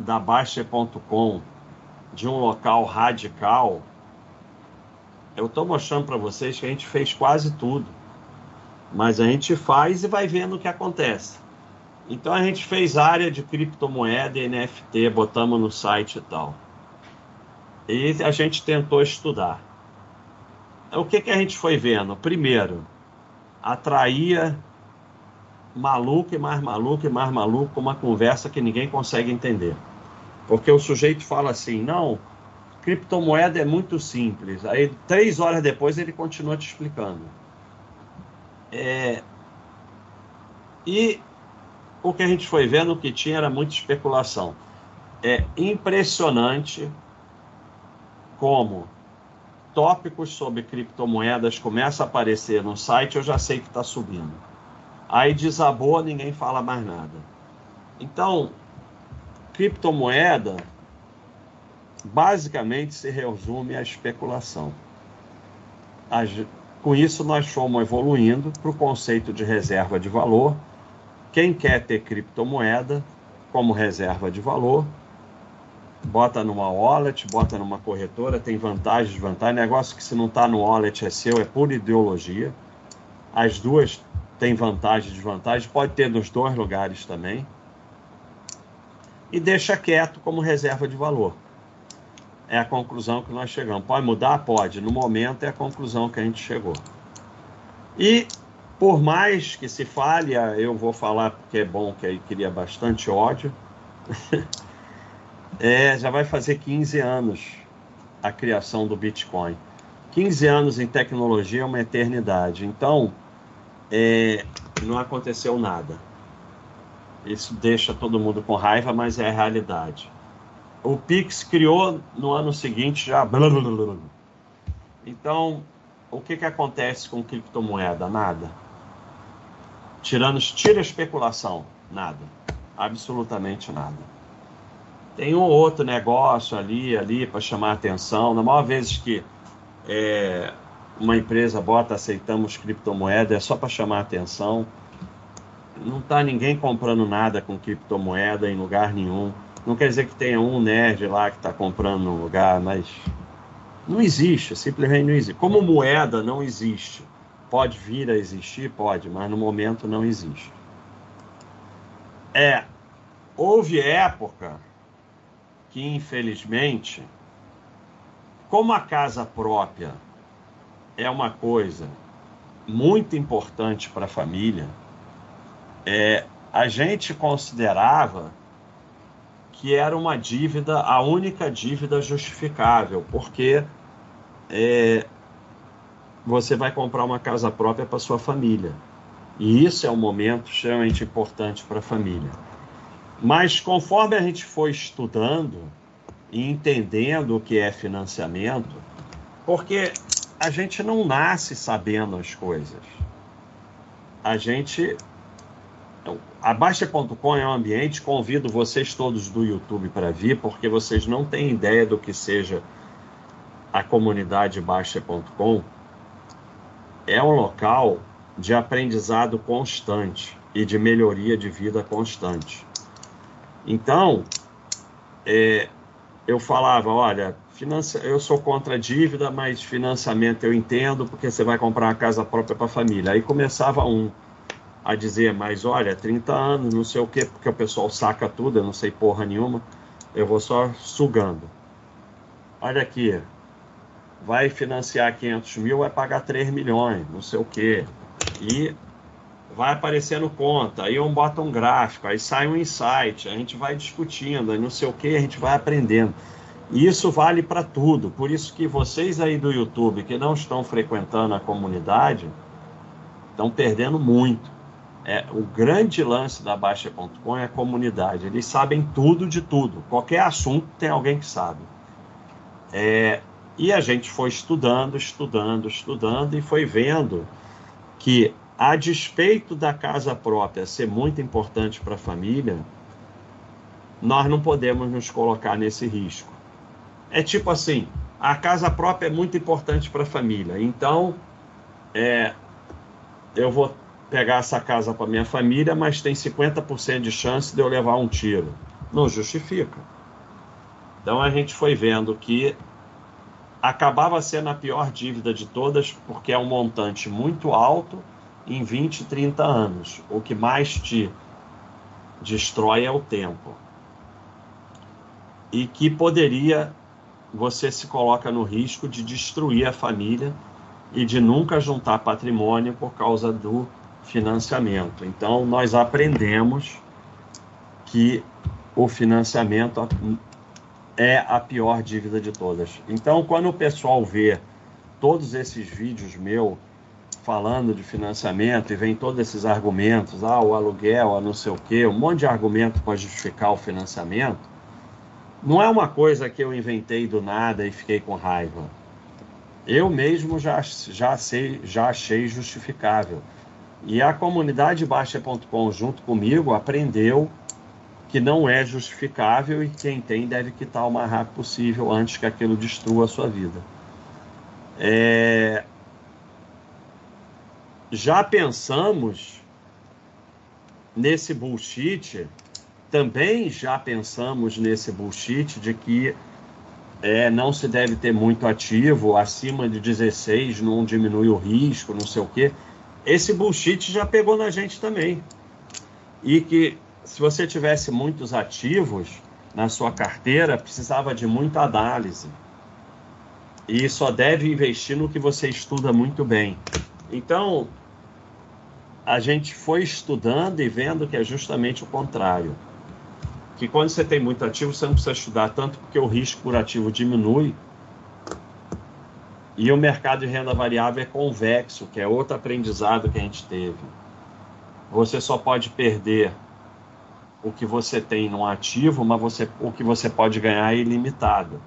da Baixa.com de um local radical, eu estou mostrando para vocês que a gente fez quase tudo. Mas a gente faz e vai vendo o que acontece. Então a gente fez área de criptomoeda e NFT, botamos no site e tal. E a gente tentou estudar. O que, que a gente foi vendo? Primeiro, atraía maluco e mais maluco e mais maluco uma conversa que ninguém consegue entender. Porque o sujeito fala assim, não, criptomoeda é muito simples. Aí, três horas depois, ele continua te explicando. É... E o que a gente foi vendo que tinha era muita especulação. É impressionante como tópicos sobre criptomoedas começam a aparecer no site, eu já sei que está subindo. Aí desabou, ninguém fala mais nada. Então, criptomoeda basicamente se resume à especulação. Com isso, nós fomos evoluindo para o conceito de reserva de valor. Quem quer ter criptomoeda como reserva de valor, bota numa wallet, bota numa corretora, tem vantagens, desvantagens. Negócio que se não está no wallet é seu, é pura ideologia. As duas têm vantagem e desvantagem, pode ter nos dois lugares também. E deixa quieto como reserva de valor é a conclusão que nós chegamos. Pode mudar? Pode. No momento é a conclusão que a gente chegou. E por mais que se fale, eu vou falar porque é bom, que aí cria bastante ódio. é, já vai fazer 15 anos a criação do Bitcoin. 15 anos em tecnologia é uma eternidade. Então, é, não aconteceu nada. Isso deixa todo mundo com raiva, mas é a realidade o Pix criou no ano seguinte já. Então, o que, que acontece com criptomoeda? Nada. Tirando, tira a especulação, nada. Absolutamente nada. Tem um outro negócio ali, ali para chamar atenção. Na maior vezes que é, uma empresa bota aceitamos criptomoeda, é só para chamar atenção. Não está ninguém comprando nada com criptomoeda em lugar nenhum não quer dizer que tenha um nerd lá que está comprando no lugar, mas não existe, simplesmente não existe. Como moeda não existe. Pode vir a existir? Pode, mas no momento não existe. É, houve época que, infelizmente, como a casa própria é uma coisa muito importante para a família, é, a gente considerava que era uma dívida, a única dívida justificável, porque é, você vai comprar uma casa própria para sua família. E isso é um momento extremamente importante para a família. Mas conforme a gente foi estudando e entendendo o que é financiamento, porque a gente não nasce sabendo as coisas. A gente a Baixa.com é um ambiente, convido vocês todos do YouTube para vir, porque vocês não têm ideia do que seja a comunidade Baixa.com. É um local de aprendizado constante e de melhoria de vida constante. Então, é, eu falava, olha, eu sou contra a dívida, mas financiamento eu entendo, porque você vai comprar uma casa própria para a família. Aí começava um a dizer, mas olha, 30 anos, não sei o quê, porque o pessoal saca tudo, eu não sei porra nenhuma, eu vou só sugando. Olha aqui, vai financiar 500 mil, vai pagar 3 milhões, não sei o quê. E vai aparecendo conta, aí um bota um gráfico, aí sai um insight, a gente vai discutindo, aí não sei o que, a gente vai aprendendo. E isso vale para tudo. Por isso que vocês aí do YouTube que não estão frequentando a comunidade estão perdendo muito é, o grande lance da Baixa.com é a comunidade. Eles sabem tudo de tudo. Qualquer assunto tem alguém que sabe. É, e a gente foi estudando, estudando, estudando e foi vendo que, a despeito da casa própria ser muito importante para a família, nós não podemos nos colocar nesse risco. É tipo assim: a casa própria é muito importante para a família, então é, eu vou pegar essa casa para minha família, mas tem 50% de chance de eu levar um tiro. Não justifica. Então a gente foi vendo que acabava sendo a pior dívida de todas, porque é um montante muito alto em 20, 30 anos. O que mais te destrói é o tempo. E que poderia, você se coloca no risco de destruir a família e de nunca juntar patrimônio por causa do financiamento. Então, nós aprendemos que o financiamento é a pior dívida de todas. Então, quando o pessoal vê todos esses vídeos meus falando de financiamento e vem todos esses argumentos, ah, o aluguel, a não sei o quê, um monte de argumento para justificar o financiamento, não é uma coisa que eu inventei do nada e fiquei com raiva. Eu mesmo já, já, sei, já achei justificável. E a comunidade Baixa.com, junto comigo, aprendeu que não é justificável e quem tem deve quitar o mais rápido possível antes que aquilo destrua a sua vida. É... já pensamos nesse bullshit, também já pensamos nesse bullshit de que é, não se deve ter muito ativo, acima de 16 não diminui o risco, não sei o quê. Esse bullshit já pegou na gente também. E que se você tivesse muitos ativos na sua carteira, precisava de muita análise. E só deve investir no que você estuda muito bem. Então, a gente foi estudando e vendo que é justamente o contrário. Que quando você tem muito ativo, você não precisa estudar tanto porque o risco por ativo diminui. E o mercado de renda variável é convexo, que é outro aprendizado que a gente teve. Você só pode perder o que você tem no ativo, mas você, o que você pode ganhar é ilimitado.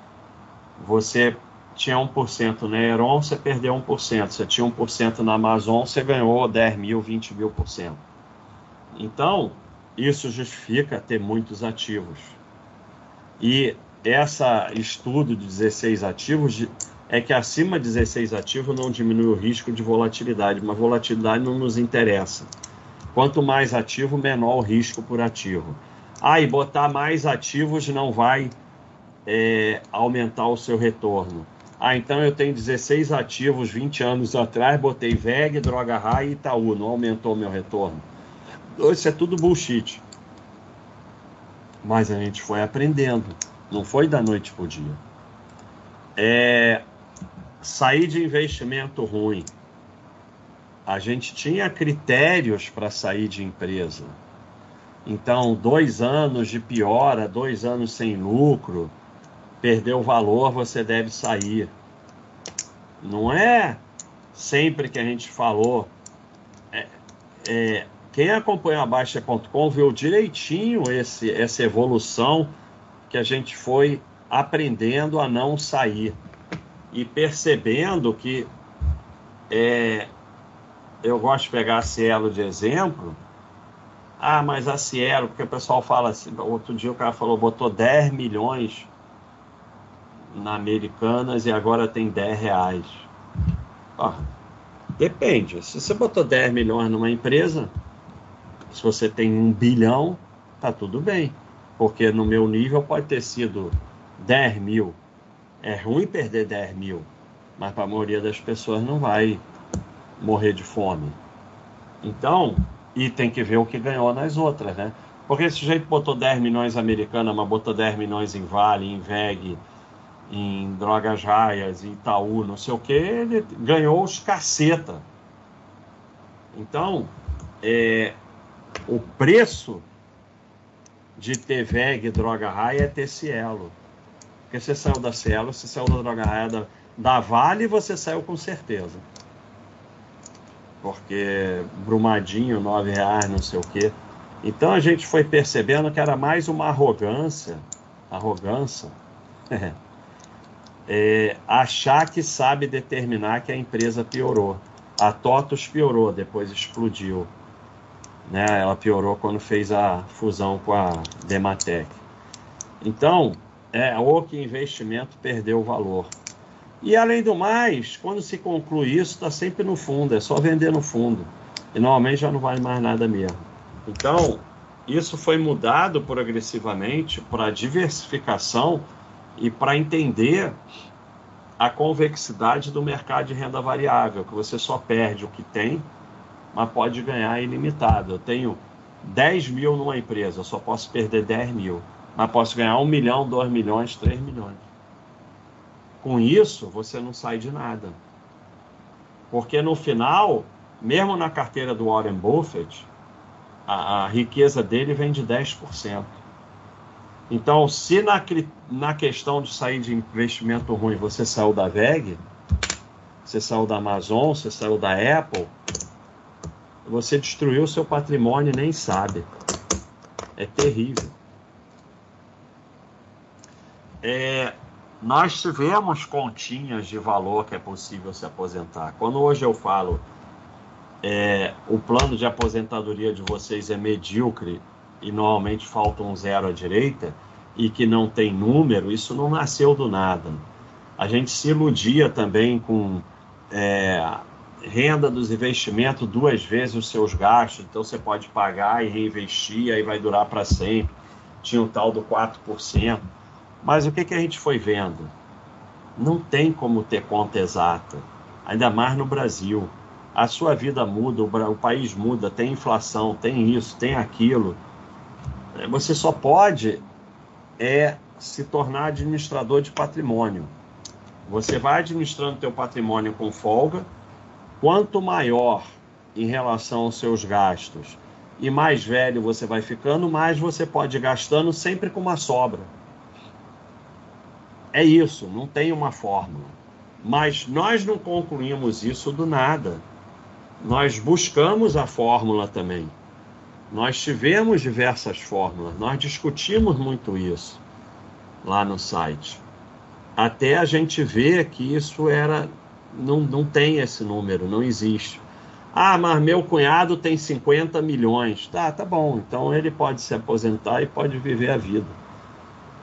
Você tinha 1% na Heron, você perdeu 1%. Você tinha 1% na Amazon, você ganhou 10 mil, 20 mil por cento. Então, isso justifica ter muitos ativos. E essa estudo de 16 ativos é que acima de 16 ativos não diminui o risco de volatilidade, mas volatilidade não nos interessa. Quanto mais ativo, menor o risco por ativo. Ah, e botar mais ativos não vai é, aumentar o seu retorno. Ah, então eu tenho 16 ativos 20 anos atrás, botei VEG, Droga Raia e Itaú, não aumentou meu retorno. Isso é tudo bullshit. Mas a gente foi aprendendo, não foi da noite para o dia. É, sair de investimento ruim. A gente tinha critérios para sair de empresa. Então, dois anos de piora, dois anos sem lucro, perdeu valor, você deve sair. Não é sempre que a gente falou. É, é, quem acompanha a Baixa.com viu direitinho esse, essa evolução que a gente foi aprendendo a não sair e percebendo que é, eu gosto de pegar a Cielo de exemplo. Ah, mas a Cielo, porque o pessoal fala assim, outro dia o cara falou, botou 10 milhões na Americanas e agora tem 10 reais. Ó, depende. Se você botou 10 milhões numa empresa, se você tem um bilhão, tá tudo bem. Porque no meu nível pode ter sido 10 mil. É ruim perder 10 mil, mas para a maioria das pessoas não vai morrer de fome. Então, e tem que ver o que ganhou nas outras, né? Porque esse jeito botou 10 milhões americana, mas botou 10 milhões em Vale, em VEG, em Drogas Raias, em Itaú, não sei o que, ele ganhou os caceta. Então, é, o preço de ter VEG Droga Raia é ter Cielo. Porque você saiu da Cielo, você saiu da Droga Raia da, Vale, você saiu com certeza. Porque Brumadinho, nove reais, não sei o quê. Então a gente foi percebendo que era mais uma arrogância, arrogância, é, achar que sabe determinar que a empresa piorou. A TOTUS piorou, depois explodiu. Né? Ela piorou quando fez a fusão com a Dematec. Então, é, ou que investimento perdeu o valor. E além do mais, quando se conclui isso, está sempre no fundo, é só vender no fundo. E normalmente já não vale mais nada mesmo. Então, isso foi mudado progressivamente para diversificação e para entender a convexidade do mercado de renda variável, que você só perde o que tem, mas pode ganhar ilimitado. Eu tenho 10 mil numa empresa, eu só posso perder 10 mil, mas posso ganhar 1 milhão, 2 milhões, 3 milhões. Com isso, você não sai de nada. Porque no final, mesmo na carteira do Warren Buffett, a, a riqueza dele vem de 10%. Então, se na, na questão de sair de investimento ruim você saiu da VEG, você saiu da Amazon, você saiu da Apple, você destruiu seu patrimônio e nem sabe. É terrível. É, nós tivemos continhas de valor que é possível se aposentar. Quando hoje eu falo é, o plano de aposentadoria de vocês é medíocre e normalmente falta um zero à direita e que não tem número, isso não nasceu do nada. A gente se iludia também com é, renda dos investimentos duas vezes os seus gastos, então você pode pagar e reinvestir, aí vai durar para sempre. Tinha o tal do 4%. Mas o que, que a gente foi vendo? Não tem como ter conta exata, ainda mais no Brasil. A sua vida muda, o país muda, tem inflação, tem isso, tem aquilo. Você só pode é se tornar administrador de patrimônio. Você vai administrando teu patrimônio com folga. Quanto maior em relação aos seus gastos e mais velho você vai ficando, mais você pode ir gastando sempre com uma sobra. É isso, não tem uma fórmula. Mas nós não concluímos isso do nada. Nós buscamos a fórmula também. Nós tivemos diversas fórmulas, nós discutimos muito isso lá no site. Até a gente ver que isso era. Não, não tem esse número, não existe. Ah, mas meu cunhado tem 50 milhões. Tá, tá bom. Então ele pode se aposentar e pode viver a vida.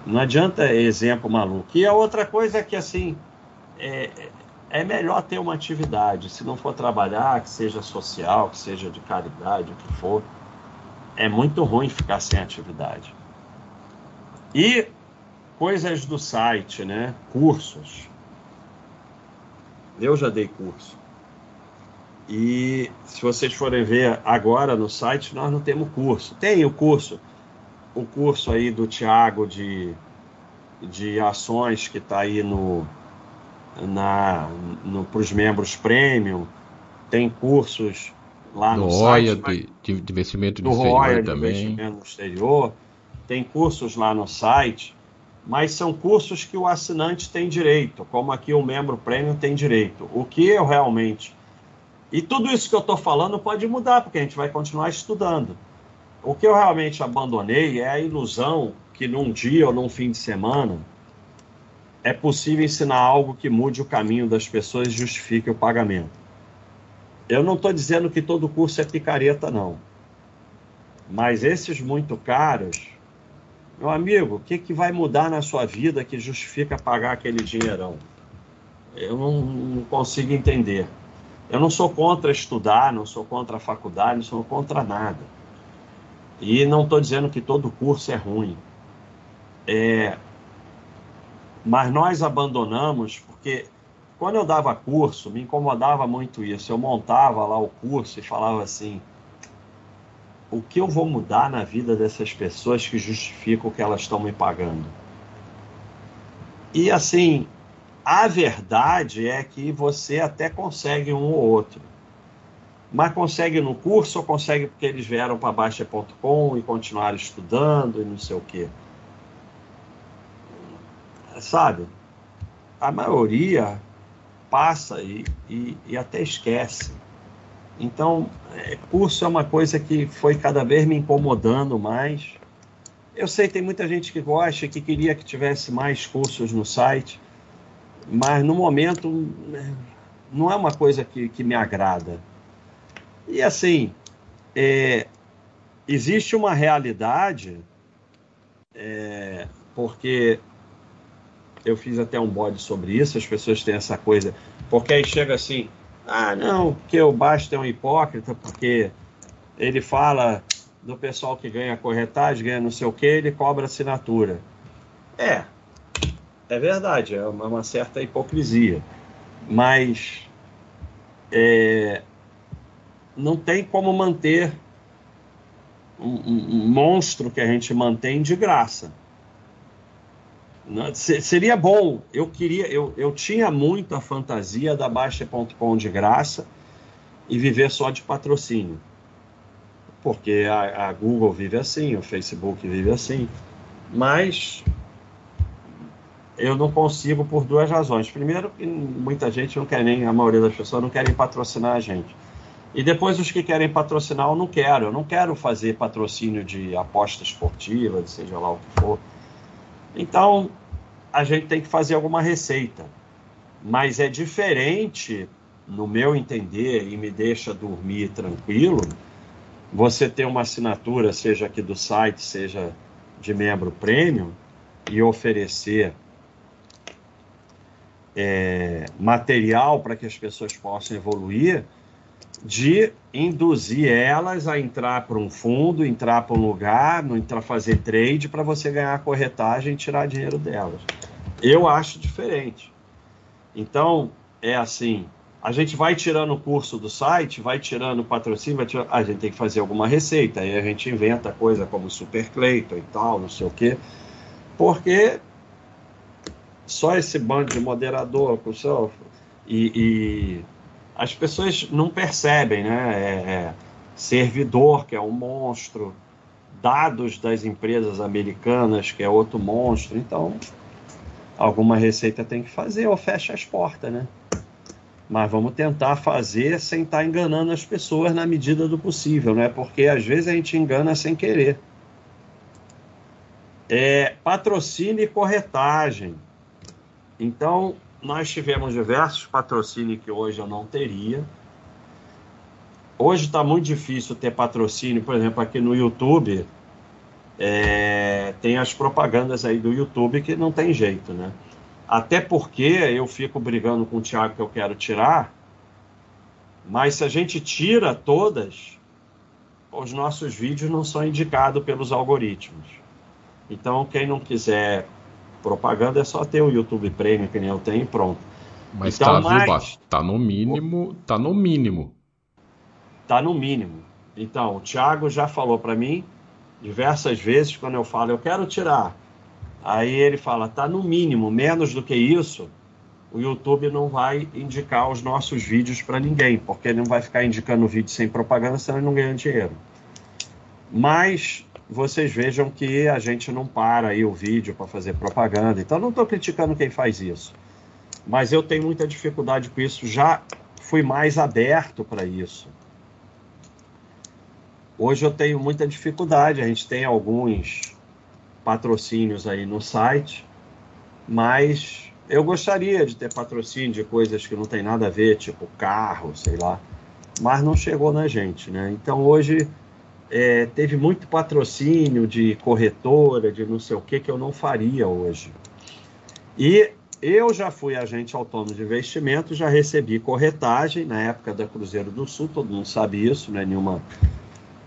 Não adianta exemplo maluco. E a outra coisa é que, assim, é, é melhor ter uma atividade. Se não for trabalhar, que seja social, que seja de caridade, o que for. É muito ruim ficar sem atividade. E coisas do site, né? Cursos. Eu já dei curso. E se vocês forem ver agora no site, nós não temos curso. Tem o curso, o curso aí do Tiago de, de ações que está aí no, na, no, para os membros premium. Tem cursos lá no, no site. Roya de, de investimento no exterior também. De investimento no exterior. Tem cursos lá no site mas são cursos que o assinante tem direito, como aqui o membro premium tem direito. O que eu realmente. E tudo isso que eu estou falando pode mudar, porque a gente vai continuar estudando. O que eu realmente abandonei é a ilusão que num dia ou num fim de semana é possível ensinar algo que mude o caminho das pessoas e justifique o pagamento. Eu não estou dizendo que todo curso é picareta, não. Mas esses muito caros meu amigo, o que, que vai mudar na sua vida que justifica pagar aquele dinheirão? Eu não, não consigo entender. Eu não sou contra estudar, não sou contra a faculdade, não sou contra nada. E não estou dizendo que todo curso é ruim. É... Mas nós abandonamos porque quando eu dava curso, me incomodava muito isso. Eu montava lá o curso e falava assim: o que eu vou mudar na vida dessas pessoas que justificam o que elas estão me pagando? E assim, a verdade é que você até consegue um ou outro. Mas consegue no curso ou consegue porque eles vieram para Baixa.com e continuaram estudando e não sei o quê? Sabe? A maioria passa e, e, e até esquece. Então, é, curso é uma coisa que foi cada vez me incomodando mais. Eu sei tem muita gente que gosta, que queria que tivesse mais cursos no site, mas no momento não é uma coisa que, que me agrada. E assim, é, existe uma realidade, é, porque eu fiz até um bode sobre isso, as pessoas têm essa coisa, porque aí chega assim, ah, não, porque o Bastos é um hipócrita, porque ele fala do pessoal que ganha corretagem, ganha não sei o que, ele cobra assinatura. É, é verdade, é uma, uma certa hipocrisia. Mas é, não tem como manter um, um, monstro que a gente mantém de graça. Seria bom, eu queria, eu, eu tinha muito a fantasia da Baixa.com de graça e viver só de patrocínio. Porque a, a Google vive assim, o Facebook vive assim. Mas eu não consigo por duas razões. Primeiro, que muita gente não quer nem, a maioria das pessoas não querem patrocinar a gente. E depois os que querem patrocinar, eu não quero. Eu não quero fazer patrocínio de aposta esportiva, seja lá o que for. Então, a gente tem que fazer alguma receita. Mas é diferente, no meu entender, e me deixa dormir tranquilo, você ter uma assinatura, seja aqui do site, seja de membro premium, e oferecer é, material para que as pessoas possam evoluir, de induzir elas a entrar para um fundo, entrar para um lugar, entrar fazer trade para você ganhar corretagem e tirar dinheiro delas. Eu acho diferente. Então, é assim, a gente vai tirando o curso do site, vai tirando o patrocínio, vai tirando... a gente tem que fazer alguma receita, aí a gente inventa coisa como Super Clayton e tal, não sei o quê, porque só esse bando de moderador, e, e as pessoas não percebem, né? É, é, servidor, que é um monstro, dados das empresas americanas, que é outro monstro. Então, alguma receita tem que fazer ou fecha as portas, né? Mas vamos tentar fazer sem estar tá enganando as pessoas na medida do possível, né? Porque às vezes a gente engana sem querer. É, patrocínio e corretagem. Então, nós tivemos diversos patrocínios que hoje eu não teria. Hoje está muito difícil ter patrocínio, por exemplo, aqui no YouTube. É, tem as propagandas aí do YouTube que não tem jeito, né? Até porque eu fico brigando com o Thiago que eu quero tirar, mas se a gente tira todas, os nossos vídeos não são indicados pelos algoritmos. Então, quem não quiser Propaganda é só ter o YouTube Premium, que nem eu tenho, e pronto. Mas então, tá, mais... tá no mínimo, tá no mínimo. Tá no mínimo. Então, o Thiago já falou para mim diversas vezes quando eu falo, eu quero tirar. Aí ele fala, tá no mínimo, menos do que isso, o YouTube não vai indicar os nossos vídeos para ninguém, porque ele não vai ficar indicando vídeo sem propaganda, senão ele não ganha dinheiro. Mas vocês vejam que a gente não para aí o vídeo para fazer propaganda. Então, não estou criticando quem faz isso. Mas eu tenho muita dificuldade com isso. Já fui mais aberto para isso. Hoje eu tenho muita dificuldade. A gente tem alguns patrocínios aí no site, mas eu gostaria de ter patrocínio de coisas que não tem nada a ver, tipo carro, sei lá. Mas não chegou na gente, né? Então hoje é, teve muito patrocínio de corretora, de não sei o que, que eu não faria hoje. E eu já fui agente autônomo de investimento, já recebi corretagem na época da Cruzeiro do Sul, todo mundo sabe isso, não é nenhuma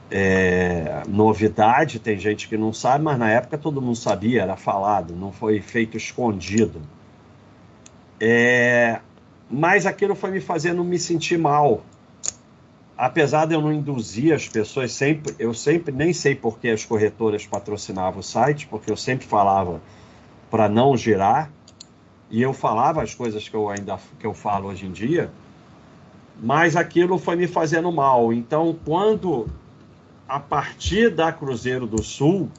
é, novidade, tem gente que não sabe, mas na época todo mundo sabia, era falado, não foi feito escondido. É, mas aquilo foi me fazendo me sentir mal, apesar de eu não induzir as pessoas sempre, eu sempre nem sei por que as corretoras patrocinavam o site, porque eu sempre falava para não girar e eu falava as coisas que eu ainda que eu falo hoje em dia, mas aquilo foi me fazendo mal. Então, quando a partir da Cruzeiro do Sul,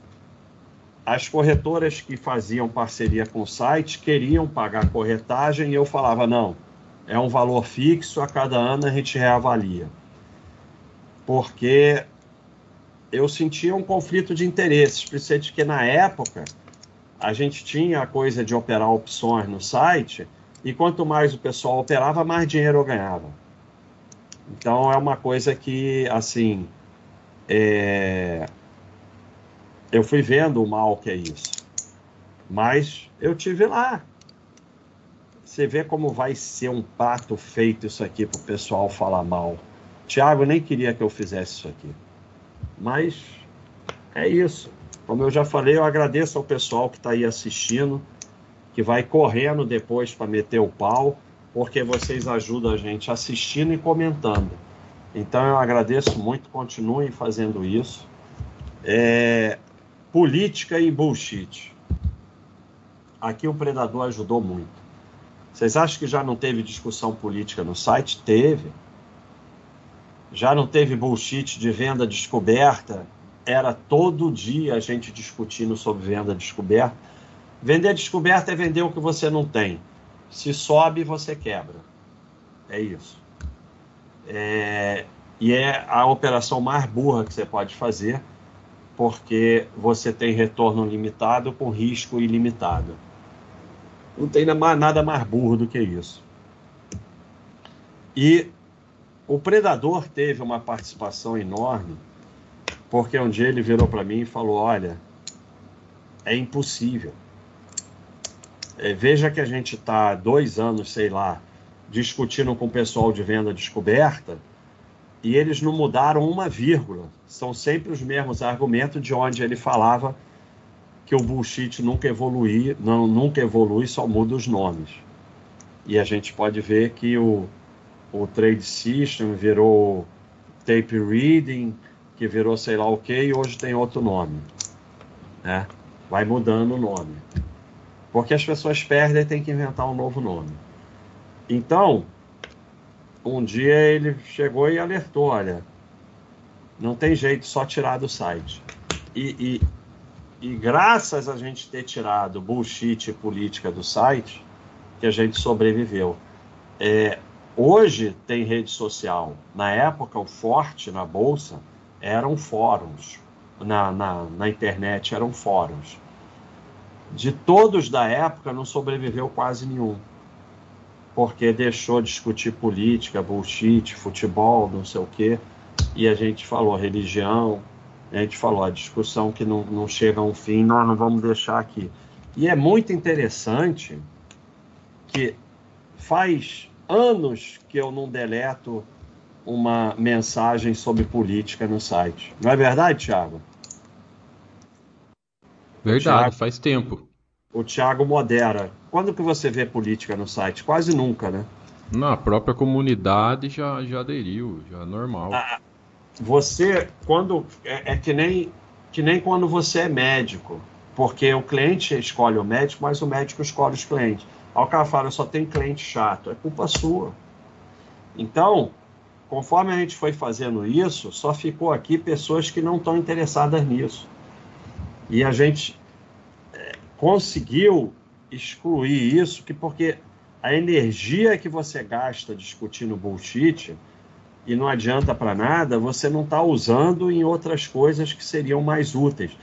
as corretoras que faziam parceria com o site queriam pagar corretagem e eu falava não, é um valor fixo, a cada ano a gente reavalia porque eu sentia um conflito de interesses, principalmente que na época a gente tinha a coisa de operar opções no site e quanto mais o pessoal operava, mais dinheiro eu ganhava. Então é uma coisa que, assim, é... eu fui vendo o mal que é isso. Mas eu tive lá. Você vê como vai ser um pato feito isso aqui para o pessoal falar mal. Tiago nem queria que eu fizesse isso aqui. Mas é isso. Como eu já falei, eu agradeço ao pessoal que está aí assistindo, que vai correndo depois para meter o pau, porque vocês ajudam a gente assistindo e comentando. Então eu agradeço muito, continuem fazendo isso. É, política e bullshit. Aqui o Predador ajudou muito. Vocês acham que já não teve discussão política no site? Teve já não teve bullshit de venda descoberta, era todo dia a gente discutindo sobre venda descoberta. Vender descoberta é vender o que você não tem. Se sobe, você quebra. É isso. É... E é a operação mais burra que você pode fazer, porque você tem retorno limitado com risco ilimitado. Não tem nada mais burro do que isso. E o Predador teve uma participação enorme, porque um dia ele virou para mim e falou: Olha, é impossível. É, veja que a gente está dois anos, sei lá, discutindo com o pessoal de venda descoberta e eles não mudaram uma vírgula. São sempre os mesmos argumentos de onde ele falava que o bullshit nunca evolui, não, nunca evolui, só muda os nomes. E a gente pode ver que o, o trade system virou tape reading, que virou sei lá o que, e hoje tem outro nome. Né? Vai mudando o nome. Porque as pessoas perdem e tem que inventar um novo nome. Então, um dia ele chegou e alertou: olha, não tem jeito, só tirar do site. E, e, e graças a gente ter tirado bullshit política do site, que a gente sobreviveu. É, hoje tem rede social. Na época, o forte na bolsa eram fóruns. Na, na, na internet eram fóruns. De todos da época, não sobreviveu quase nenhum. Porque deixou de discutir política, bullshit, futebol, não sei o quê. E a gente falou religião, a gente falou a discussão que não, não chega a um fim, nós não vamos deixar aqui. E é muito interessante que faz anos que eu não deleto uma mensagem sobre política no site. Não é verdade, Thiago? Verdade, Thiago, faz tempo. O Thiago modera. Quando que você vê política no site? Quase nunca, né? Na própria comunidade já, já aderiu, já é normal. Ah, você, quando. É, é que, nem, que nem quando você é médico. Porque o cliente escolhe o médico, mas o médico escolhe os clientes. Fala, só tem cliente chato. É culpa sua. Então, conforme a gente foi fazendo isso, só ficou aqui pessoas que não estão interessadas nisso. E a gente é, conseguiu excluir isso, que porque a energia que você gasta discutindo bullshit e não adianta para nada, você não está usando em outras coisas que seriam mais úteis.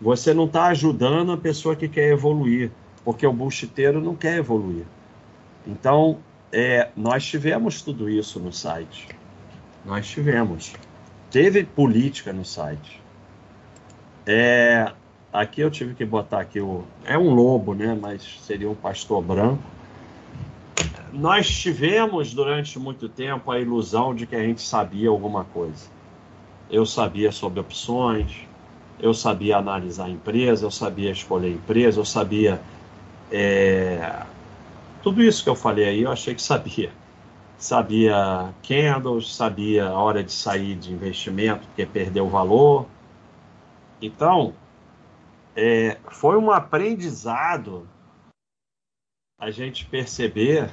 Você não está ajudando a pessoa que quer evoluir porque o bullshiteiro não quer evoluir. Então, é, nós tivemos tudo isso no site. Nós tivemos. Teve política no site. É, aqui eu tive que botar aqui o. É um lobo, né? Mas seria um pastor branco. Nós tivemos durante muito tempo a ilusão de que a gente sabia alguma coisa. Eu sabia sobre opções, eu sabia analisar a empresa, eu sabia escolher empresa, eu sabia é, tudo isso que eu falei aí, eu achei que sabia. Sabia candles, sabia a hora de sair de investimento, porque perdeu valor. Então, é, foi um aprendizado a gente perceber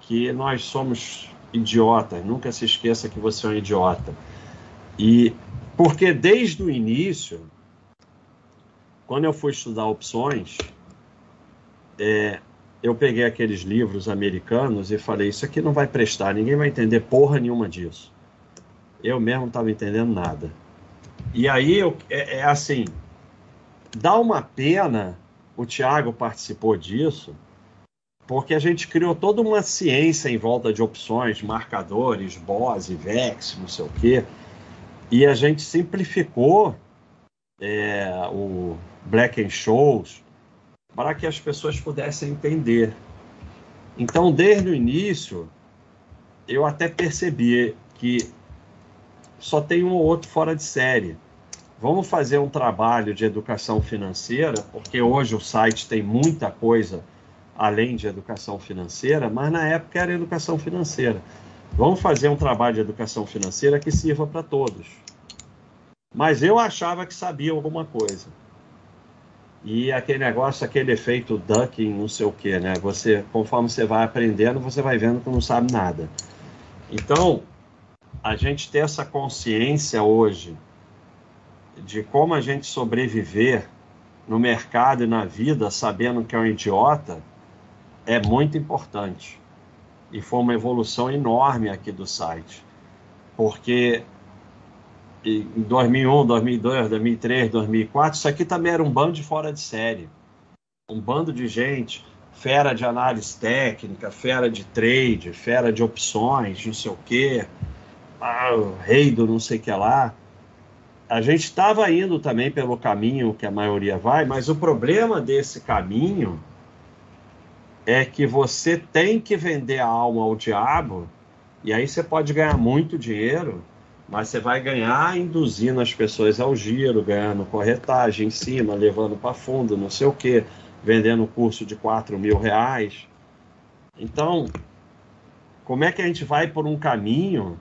que nós somos idiotas. Nunca se esqueça que você é um idiota. E porque desde o início, quando eu fui estudar opções, é, eu peguei aqueles livros americanos e falei: Isso aqui não vai prestar, ninguém vai entender porra nenhuma disso. Eu mesmo não estava entendendo nada. E aí eu, é, é assim: dá uma pena, o Tiago participou disso, porque a gente criou toda uma ciência em volta de opções, marcadores, BOSE, VEX, não sei o quê, e a gente simplificou é, o Black and Shows para que as pessoas pudessem entender. Então, desde o início, eu até percebi que só tem um ou outro fora de série. Vamos fazer um trabalho de educação financeira, porque hoje o site tem muita coisa além de educação financeira, mas na época era educação financeira. Vamos fazer um trabalho de educação financeira que sirva para todos. Mas eu achava que sabia alguma coisa. E aquele negócio, aquele efeito ducking, não sei o que, né? Você, conforme você vai aprendendo, você vai vendo que não sabe nada. Então, a gente ter essa consciência hoje de como a gente sobreviver no mercado e na vida sabendo que é um idiota é muito importante. E foi uma evolução enorme aqui do site. Porque em 2001, 2002, 2003, 2004, isso aqui também era um bando de fora de série. Um bando de gente, fera de análise técnica, fera de trade, fera de opções, não sei o quê, ah, rei do não sei o que lá. a gente estava indo também pelo caminho que a maioria vai, mas o problema desse caminho é que você tem que vender a alma ao diabo, e aí você pode ganhar muito dinheiro, mas você vai ganhar induzindo as pessoas ao giro, ganhando corretagem em cima, levando para fundo, não sei o que, vendendo curso de 4 mil reais. Então, como é que a gente vai por um caminho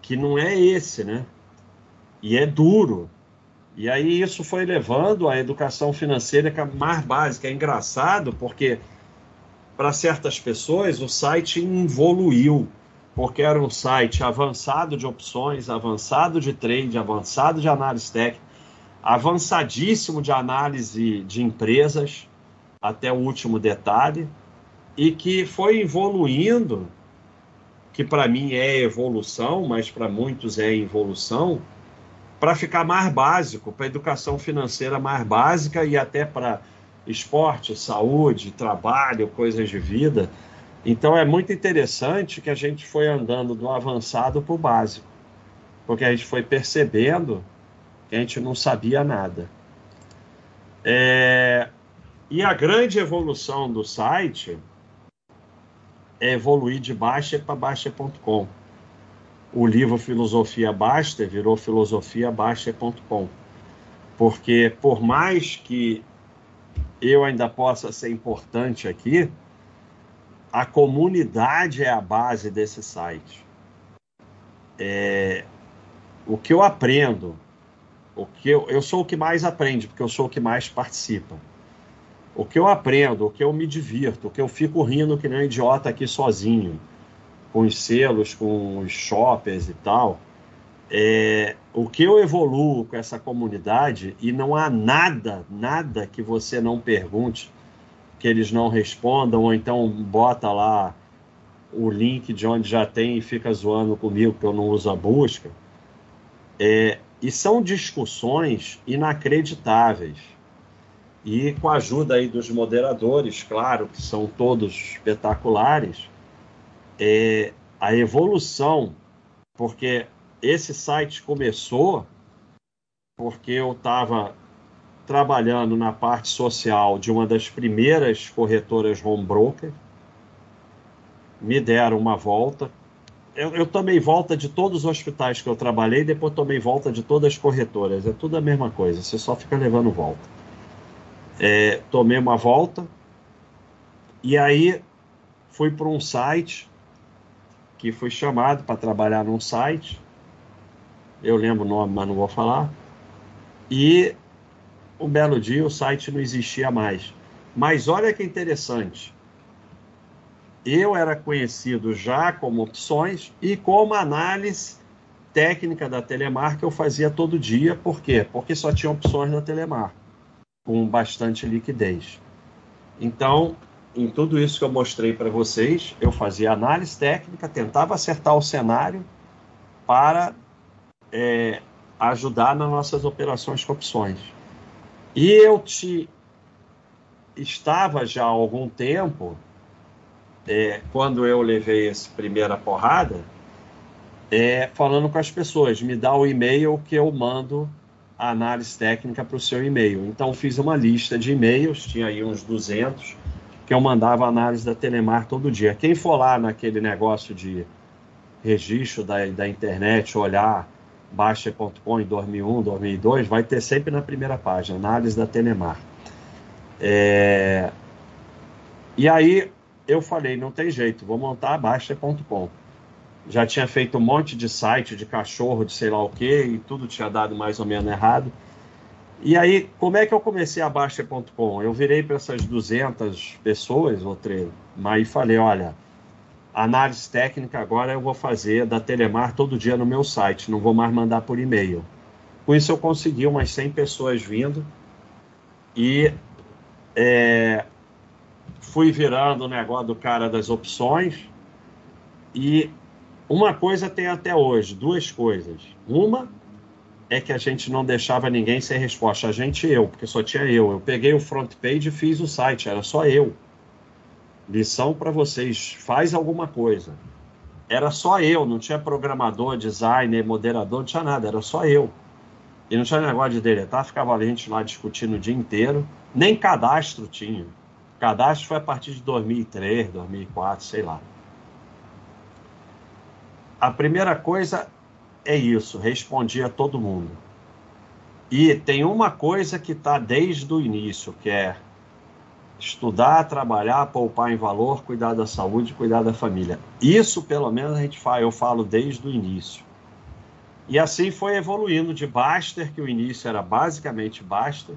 que não é esse, né? E é duro. E aí isso foi levando a educação financeira mais básica. É engraçado porque para certas pessoas o site evoluiu, porque era um site avançado de opções, avançado de trade, avançado de análise técnica, avançadíssimo de análise de empresas, até o último detalhe, e que foi evoluindo, que para mim é evolução, mas para muitos é involução, para ficar mais básico, para educação financeira mais básica e até para esporte, saúde, trabalho, coisas de vida. Então é muito interessante que a gente foi andando do avançado para o básico, porque a gente foi percebendo que a gente não sabia nada. É... E a grande evolução do site é evoluir de Baixa para Baixa.com o livro Filosofia Basta virou filosofiabasta.com. Porque por mais que eu ainda possa ser importante aqui, a comunidade é a base desse site. É, o que eu aprendo, o que eu, eu sou o que mais aprende, porque eu sou o que mais participa. O que eu aprendo, o que eu me divirto, o que eu fico rindo que nem um idiota aqui sozinho com os selos, com os shoppers e tal, é, o que eu evoluo com essa comunidade e não há nada, nada que você não pergunte, que eles não respondam, ou então bota lá o link de onde já tem e fica zoando comigo que eu não uso a busca. É, e são discussões inacreditáveis. E com a ajuda aí dos moderadores, claro, que são todos espetaculares, é, a evolução, porque esse site começou porque eu estava trabalhando na parte social de uma das primeiras corretoras home broker. Me deram uma volta. Eu, eu, tomei volta de todos os hospitais que eu trabalhei, depois tomei volta de todas as corretoras. É tudo a mesma coisa, você só fica levando volta. É, tomei uma volta e aí fui para um site que foi chamado para trabalhar num site. Eu lembro o nome, mas não vou falar. E um belo dia o site não existia mais. Mas olha que interessante. Eu era conhecido já como opções e como análise técnica da Telemar que eu fazia todo dia. Por quê? Porque só tinha opções na Telemar, com bastante liquidez. Então, em tudo isso que eu mostrei para vocês, eu fazia análise técnica, tentava acertar o cenário para é, ajudar nas nossas operações com opções. E eu te estava já há algum tempo, é, quando eu levei essa primeira porrada, é, falando com as pessoas, me dá o e-mail que eu mando a análise técnica para o seu e-mail. Então fiz uma lista de e-mails, tinha aí uns 200, que eu mandava análise da Telemar todo dia. Quem for lá naquele negócio de registro da, da internet, olhar Baixa.com em 2001, 2002, vai ter sempre na primeira página, análise da Telemar. É... E aí eu falei, não tem jeito, vou montar a Baixa.com. Já tinha feito um monte de site de cachorro, de sei lá o que, e tudo tinha dado mais ou menos errado. E aí, como é que eu comecei a Baixa.com? Eu virei para essas 200 pessoas, ou treino, mas falei, olha, análise técnica agora eu vou fazer da Telemar todo dia no meu site, não vou mais mandar por e-mail. Com isso eu consegui umas 100 pessoas vindo e é, fui virando o negócio do cara das opções e uma coisa tem até hoje, duas coisas. Uma é que a gente não deixava ninguém sem resposta. A gente eu, porque só tinha eu. Eu peguei o front page e fiz o site, era só eu. Lição para vocês, faz alguma coisa. era só eu, não tinha programador, designer, moderador, não tinha nada, era só eu. E não tinha negócio de deletar, ficava a gente lá discutindo o dia inteiro. Nem cadastro tinha. Cadastro foi a partir de 2003, 2004, sei lá. A primeira coisa é isso, respondi a todo mundo. E tem uma coisa que está desde o início, que é estudar, trabalhar, poupar em valor, cuidar da saúde, cuidar da família. Isso, pelo menos, a gente fala, eu falo desde o início. E assim foi evoluindo de Baster, que o início era basicamente Baster,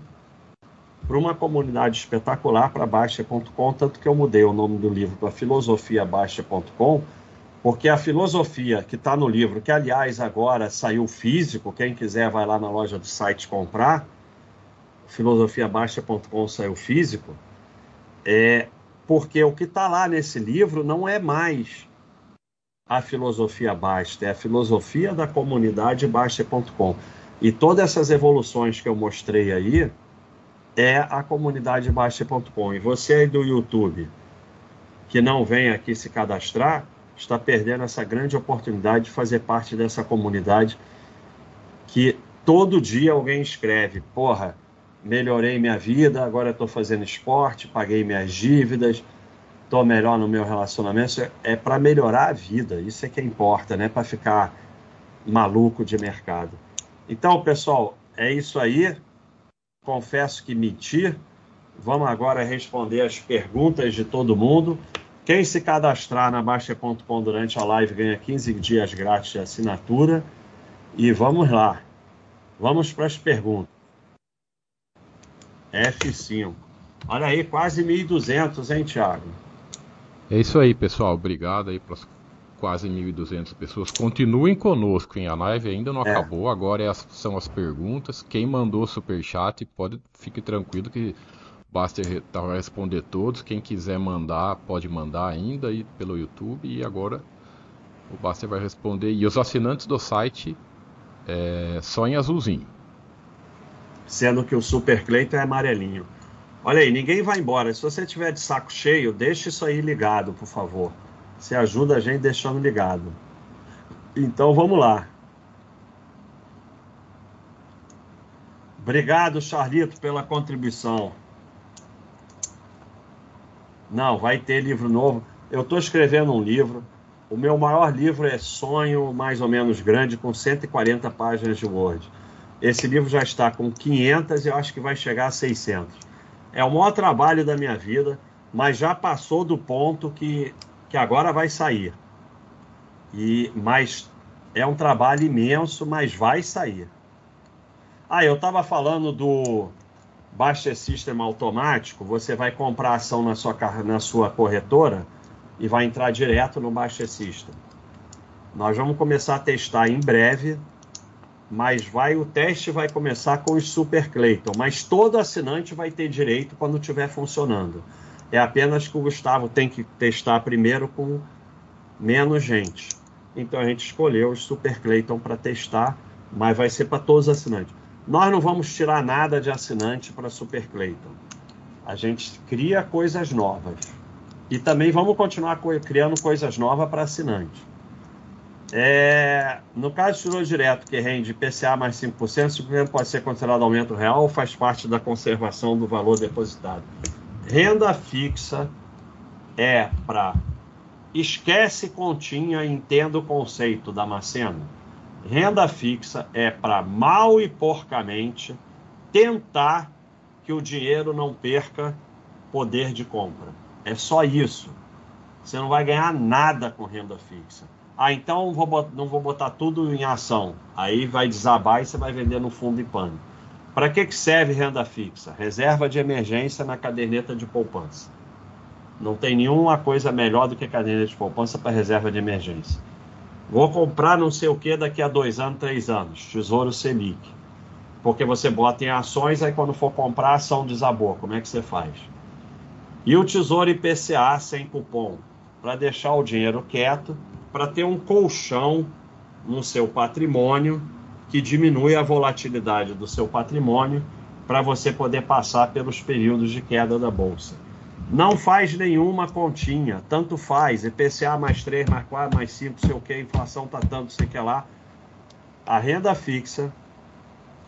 para uma comunidade espetacular para Baster.com, tanto que eu mudei o nome do livro para filosofiabaster.com, porque a filosofia que está no livro, que aliás agora saiu físico, quem quiser vai lá na loja do site comprar, filosofiabaster.com saiu físico, é porque o que está lá nesse livro não é mais a filosofia Basta, é a filosofia da comunidade Basta.com. E todas essas evoluções que eu mostrei aí é a comunidade Basta.com. E você aí do YouTube que não vem aqui se cadastrar, está perdendo essa grande oportunidade de fazer parte dessa comunidade que todo dia alguém escreve, porra, melhorei minha vida, agora estou fazendo esporte, paguei minhas dívidas, estou melhor no meu relacionamento. É, é para melhorar a vida, isso é que importa, né? Para ficar maluco de mercado. Então, pessoal, é isso aí. Confesso que menti. Vamos agora responder as perguntas de todo mundo. Quem se cadastrar na Baixa.com durante a live ganha 15 dias grátis de assinatura. E vamos lá. Vamos para as perguntas. F5. Olha aí, quase 1.200, hein, Thiago? É isso aí, pessoal. Obrigado aí para quase 1.200 pessoas. Continuem conosco, hein? A live ainda não é. acabou. Agora é as, são as perguntas. Quem mandou super chat pode fique tranquilo que basta tá, responder todos. Quem quiser mandar pode mandar ainda aí pelo YouTube e agora o Baster vai responder. E os assinantes do site é, só em azulzinho sendo que o Super Cleiton é amarelinho. Olha aí, ninguém vai embora. Se você tiver de saco cheio, deixe isso aí ligado, por favor. Você ajuda a gente deixando ligado. Então vamos lá. Obrigado, Charlito, pela contribuição. Não, vai ter livro novo. Eu estou escrevendo um livro. O meu maior livro é Sonho Mais ou Menos Grande, com 140 páginas de Word. Esse livro já está com 500 e eu acho que vai chegar a 600. É o maior trabalho da minha vida, mas já passou do ponto que, que agora vai sair. E mas é um trabalho imenso, mas vai sair. Ah, eu estava falando do Baixa System automático. Você vai comprar ação na sua, na sua corretora e vai entrar direto no Baixa System. Nós vamos começar a testar em breve mas vai o teste vai começar com os Super Clayton, mas todo assinante vai ter direito quando estiver funcionando. É apenas que o Gustavo tem que testar primeiro com menos gente. Então a gente escolheu os Super Clayton para testar, mas vai ser para todos os assinantes. Nós não vamos tirar nada de assinante para Super Clayton. A gente cria coisas novas. E também vamos continuar criando coisas novas para assinante. É, no caso de tesouro direto, que rende PCA mais 5%, simplesmente pode ser considerado aumento real ou faz parte da conservação do valor depositado. Renda fixa é para. Esquece continha, entenda o conceito da Macena. Renda fixa é para mal e porcamente tentar que o dinheiro não perca poder de compra. É só isso. Você não vai ganhar nada com renda fixa. Ah, então vou botar, não vou botar tudo em ação. Aí vai desabar e você vai vender no fundo e pano. Para que, que serve renda fixa? Reserva de emergência na caderneta de poupança. Não tem nenhuma coisa melhor do que caderneta de poupança para reserva de emergência. Vou comprar não sei o que daqui a dois anos, três anos. Tesouro Selic. Porque você bota em ações, aí quando for comprar, a ação desabou. Como é que você faz? E o Tesouro IPCA sem cupom. Para deixar o dinheiro quieto para ter um colchão no seu patrimônio que diminui a volatilidade do seu patrimônio para você poder passar pelos períodos de queda da bolsa. Não faz nenhuma continha, tanto faz, IPCA mais 3, mais 4, mais 5, sei o que, inflação tá tanto, sei que lá. A renda fixa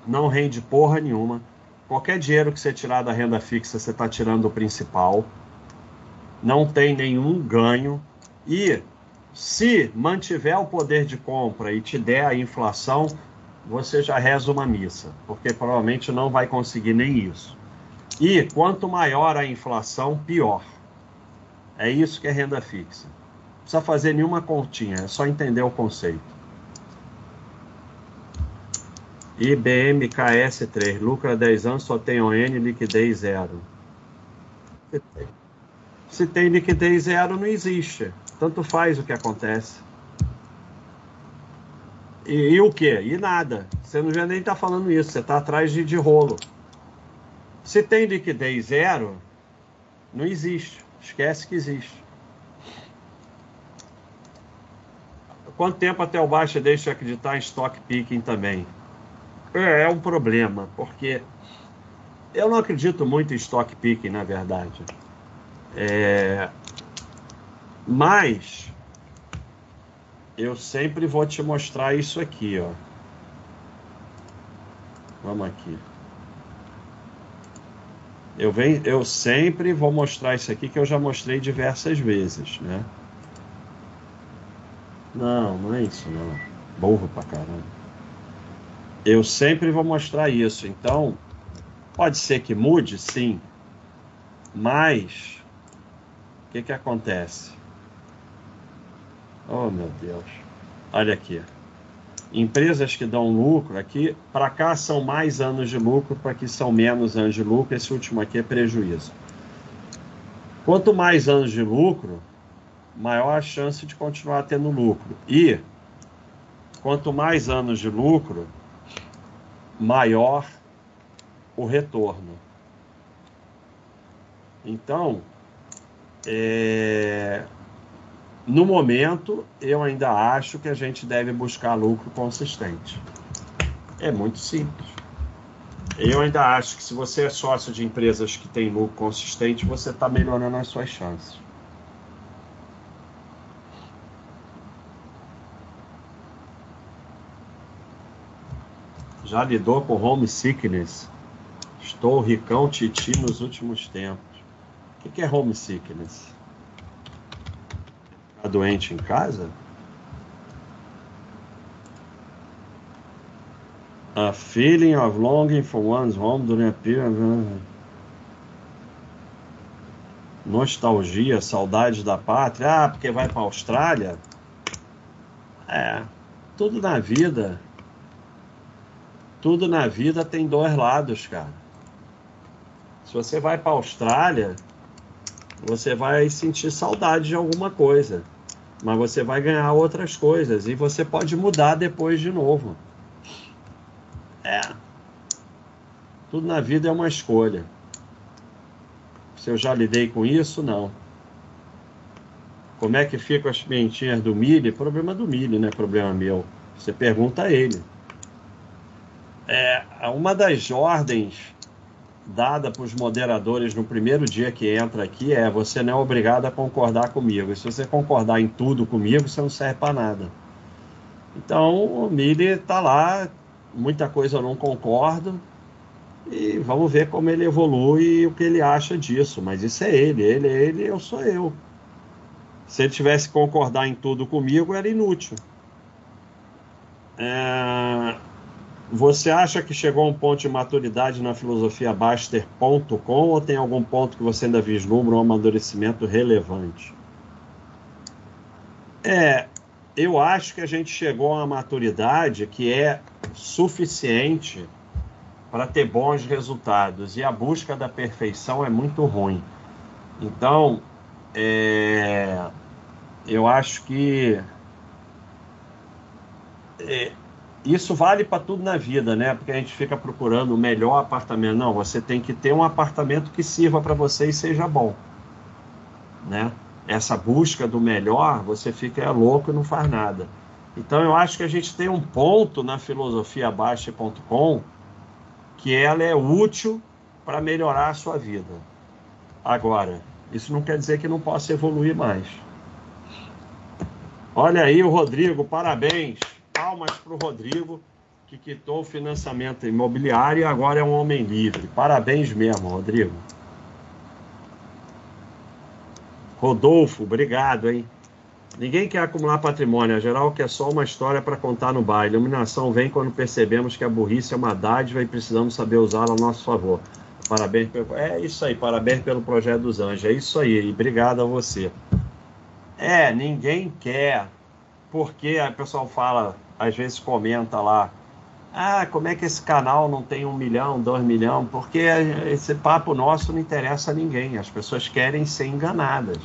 não rende porra nenhuma. Qualquer dinheiro que você tirar da renda fixa, você está tirando o principal. Não tem nenhum ganho. E se mantiver o poder de compra e te der a inflação, você já reza uma missa, porque provavelmente não vai conseguir nem isso. E quanto maior a inflação, pior. É isso que é renda fixa. Não precisa fazer nenhuma continha, é só entender o conceito. IBM KS3, lucra 10 anos, só tem ON, liquidez zero. Se tem liquidez zero, não existe. Tanto faz o que acontece. E, e o que? E nada. Você não já nem está falando isso, você está atrás de, de rolo. Se tem liquidez zero, não existe. Esquece que existe. Quanto tempo até o Baixa deixa de acreditar em stock picking também? É, é um problema, porque eu não acredito muito em stock picking, na verdade. É, mas eu sempre vou te mostrar isso aqui, ó. Vamos aqui. Eu, venho, eu sempre vou mostrar isso aqui que eu já mostrei diversas vezes, né? Não, não é isso não. Burro pra caramba. Eu sempre vou mostrar isso. Então, pode ser que mude, sim. Mas, o que, que acontece? Oh, meu Deus. Olha aqui. Empresas que dão lucro aqui, para cá são mais anos de lucro, para aqui são menos anos de lucro. Esse último aqui é prejuízo. Quanto mais anos de lucro, maior a chance de continuar tendo lucro. E quanto mais anos de lucro, maior o retorno. Então, é, no momento, eu ainda acho que a gente deve buscar lucro consistente. É muito simples. Eu ainda acho que se você é sócio de empresas que têm lucro consistente, você está melhorando as suas chances. Já lidou com homesickness? Estou ricão titi nos últimos tempos. O que é homesickness? Ficar doente em casa? A feeling of longing for one's home during a period. Nostalgia, saudade da pátria. Ah, porque vai para a Austrália? É, tudo na vida tudo na vida tem dois lados, cara. Se você vai para a Austrália, você vai sentir saudade de alguma coisa, mas você vai ganhar outras coisas e você pode mudar depois de novo. É. Tudo na vida é uma escolha. Se eu já lidei com isso, não. Como é que ficam as pimentinhas do milho? Problema do milho, não é problema meu. Você pergunta a ele. É, uma das ordens dada para os moderadores no primeiro dia que entra aqui é você não é obrigado a concordar comigo. E se você concordar em tudo comigo, você não serve para nada. Então o Mili está lá, muita coisa eu não concordo. E vamos ver como ele evolui e o que ele acha disso. Mas isso é ele, ele é ele, eu sou eu. Se ele tivesse que concordar em tudo comigo, era inútil. É... Você acha que chegou a um ponto de maturidade na filosofia Baster.com ou tem algum ponto que você ainda vislumbra um amadurecimento relevante? É, eu acho que a gente chegou a uma maturidade que é suficiente para ter bons resultados e a busca da perfeição é muito ruim. Então, é, eu acho que é, isso vale para tudo na vida, né? Porque a gente fica procurando o melhor apartamento. Não, você tem que ter um apartamento que sirva para você e seja bom, né? Essa busca do melhor, você fica louco e não faz nada. Então eu acho que a gente tem um ponto na filosofia baixa.com que ela é útil para melhorar a sua vida. Agora, Isso não quer dizer que não possa evoluir mais. Olha aí o Rodrigo, parabéns. Palmas para o Rodrigo, que quitou o financiamento imobiliário e agora é um homem livre. Parabéns mesmo, Rodrigo. Rodolfo, obrigado, hein? Ninguém quer acumular patrimônio, a geral quer só uma história para contar no baile. Iluminação vem quando percebemos que a burrice é uma dádiva e precisamos saber usá-la a nosso favor. Parabéns pelo... É isso aí, parabéns pelo projeto dos anjos. É isso aí, e obrigado a você. É, ninguém quer, porque o pessoal fala, às vezes comenta lá, ah, como é que esse canal não tem um milhão, dois milhões? Porque esse papo nosso não interessa a ninguém. As pessoas querem ser enganadas.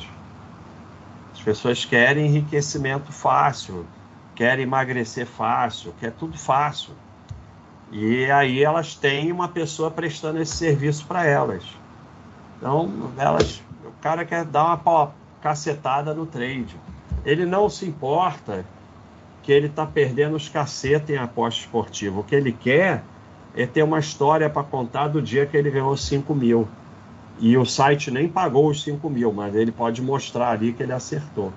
As pessoas querem enriquecimento fácil, querem emagrecer fácil, quer tudo fácil. E aí elas têm uma pessoa prestando esse serviço para elas. Então, elas, o cara quer dar uma cacetada no trade. Ele não se importa que ele está perdendo os cacetes em aposta esportiva. O que ele quer é ter uma história para contar do dia que ele ganhou 5 mil. E o site nem pagou os 5 mil, mas ele pode mostrar ali que ele acertou.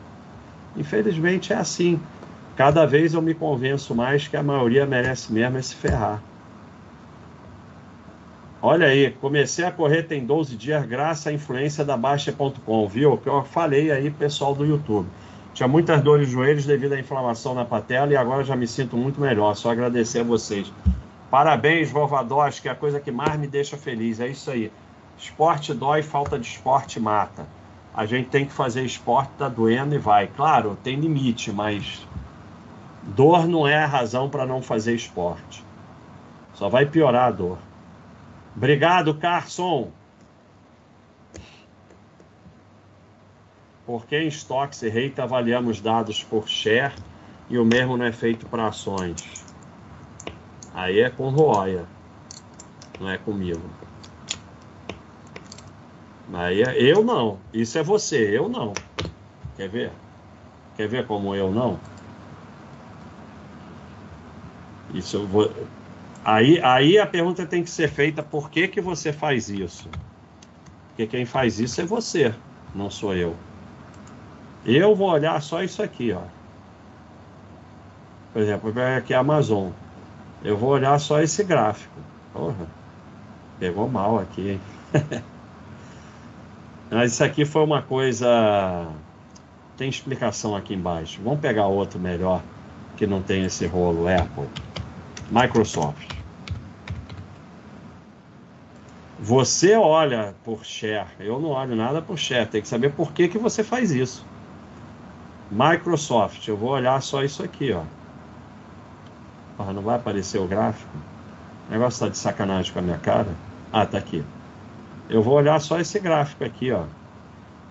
Infelizmente é assim. Cada vez eu me convenço mais que a maioria merece mesmo se ferrar. Olha aí, comecei a correr tem 12 dias graças à influência da Baixa.com, viu? Que eu falei aí, pessoal do YouTube. Tinha muitas dores de joelhos devido à inflamação na patela e agora já me sinto muito melhor. Só agradecer a vocês. Parabéns, Vovadós, que é a coisa que mais me deixa feliz. É isso aí. Esporte dói, falta de esporte mata. A gente tem que fazer esporte, tá doendo e vai. Claro, tem limite, mas dor não é a razão para não fazer esporte. Só vai piorar a dor. Obrigado, Carson. Porque em Stocks e Rate avaliamos dados por share e o mesmo não é feito para ações. Aí é com Roya, não é comigo. Aí é, eu não. Isso é você, eu não. Quer ver? Quer ver como eu não? Isso eu vou. Aí, aí a pergunta tem que ser feita: por que, que você faz isso? Porque quem faz isso é você, não sou eu. Eu vou olhar só isso aqui, ó. Por exemplo, aqui a Amazon. Eu vou olhar só esse gráfico. Porra, pegou mal aqui, hein? Mas isso aqui foi uma coisa. Tem explicação aqui embaixo. Vamos pegar outro melhor que não tem esse rolo Apple. Microsoft. Você olha por share, eu não olho nada por share. Tem que saber por que, que você faz isso. Microsoft, eu vou olhar só isso aqui, ó. Ah, não vai aparecer o gráfico? O negócio está de sacanagem com a minha cara. Ah, tá aqui. Eu vou olhar só esse gráfico aqui, ó.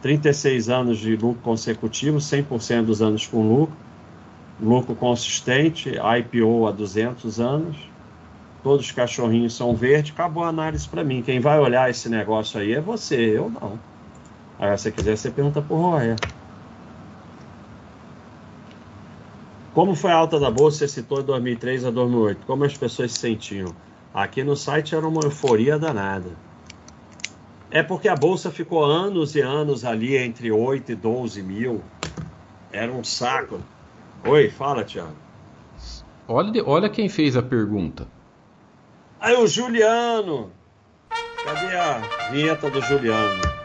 36 anos de lucro consecutivo, 100% dos anos com lucro, lucro consistente, IPO há 200 anos, todos os cachorrinhos são verdes, acabou a análise para mim. Quem vai olhar esse negócio aí é você, eu não. Aí, se você quiser, você pergunta por Roé. Como foi a alta da bolsa? Você citou de 2003 a 2008. Como as pessoas se sentiam? Aqui no site era uma euforia danada. É porque a bolsa ficou anos e anos ali entre 8 e 12 mil. Era um saco. Oi, fala, Tiago. Olha, olha quem fez a pergunta. Aí o Juliano. Cadê a vinheta do Juliano?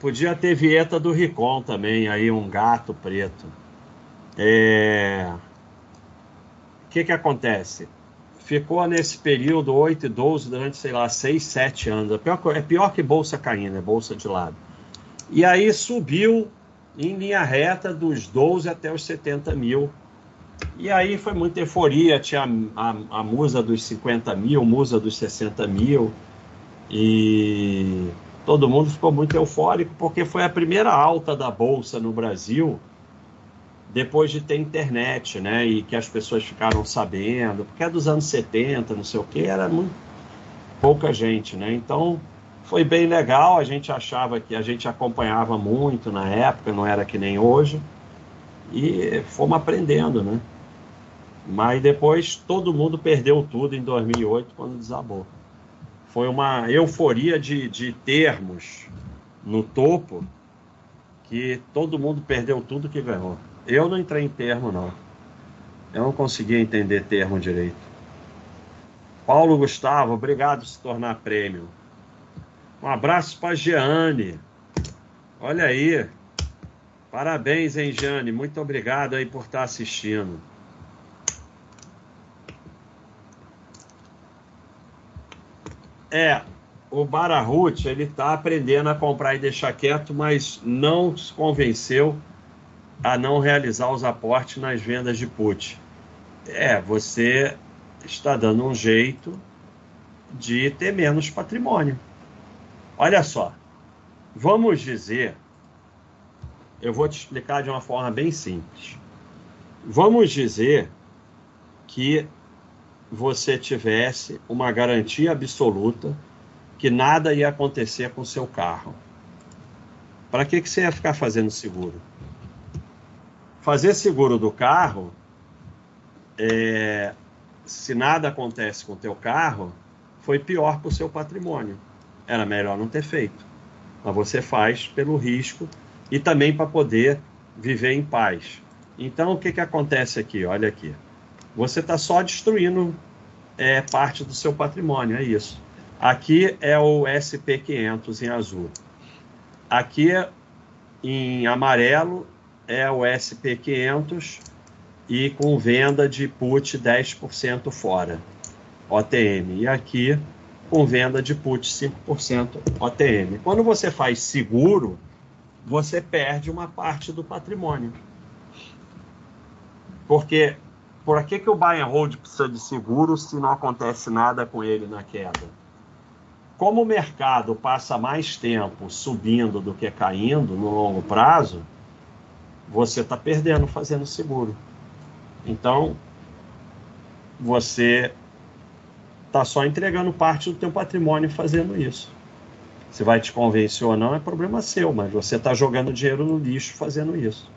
Podia ter vieta do Ricon também, aí um gato preto. É... O que que acontece? Ficou nesse período 8 e 12 durante, sei lá, 6, 7 anos. É pior, é pior que bolsa caindo, é bolsa de lado. E aí subiu em linha reta dos 12 até os 70 mil. E aí foi muita euforia, tinha a, a, a musa dos 50 mil, musa dos 60 mil. E todo mundo ficou muito eufórico porque foi a primeira alta da bolsa no Brasil depois de ter internet, né? E que as pessoas ficaram sabendo, porque é dos anos 70, não sei o que, era muito pouca gente, né? Então foi bem legal, a gente achava que a gente acompanhava muito na época, não era que nem hoje, e fomos aprendendo, né? Mas depois todo mundo perdeu tudo em 2008 quando desabou. Foi uma euforia de, de termos no topo que todo mundo perdeu tudo que ganhou. Eu não entrei em termo, não. Eu não conseguia entender termo direito. Paulo Gustavo, obrigado por se tornar prêmio. Um abraço para Jeane. Olha aí. Parabéns, hein, Jeane? Muito obrigado aí por estar assistindo. É, o Barahut, ele está aprendendo a comprar e deixar quieto, mas não se convenceu a não realizar os aportes nas vendas de put. É, você está dando um jeito de ter menos patrimônio. Olha só, vamos dizer, eu vou te explicar de uma forma bem simples. Vamos dizer que você tivesse uma garantia absoluta que nada ia acontecer com o seu carro. Para que, que você ia ficar fazendo seguro? Fazer seguro do carro, é, se nada acontece com o teu carro, foi pior para o seu patrimônio. Era melhor não ter feito. Mas você faz pelo risco e também para poder viver em paz. Então, o que, que acontece aqui? Olha aqui você está só destruindo é, parte do seu patrimônio, é isso. Aqui é o SP500 em azul. Aqui em amarelo é o SP500 e com venda de put 10% fora, OTM. E aqui com venda de put 5% OTM. Quando você faz seguro, você perde uma parte do patrimônio. Porque por que, que o buy and hold precisa de seguro se não acontece nada com ele na queda? Como o mercado passa mais tempo subindo do que caindo no longo prazo, você está perdendo fazendo seguro. Então, você está só entregando parte do teu patrimônio fazendo isso. Se vai te convencer ou não é problema seu, mas você está jogando dinheiro no lixo fazendo isso.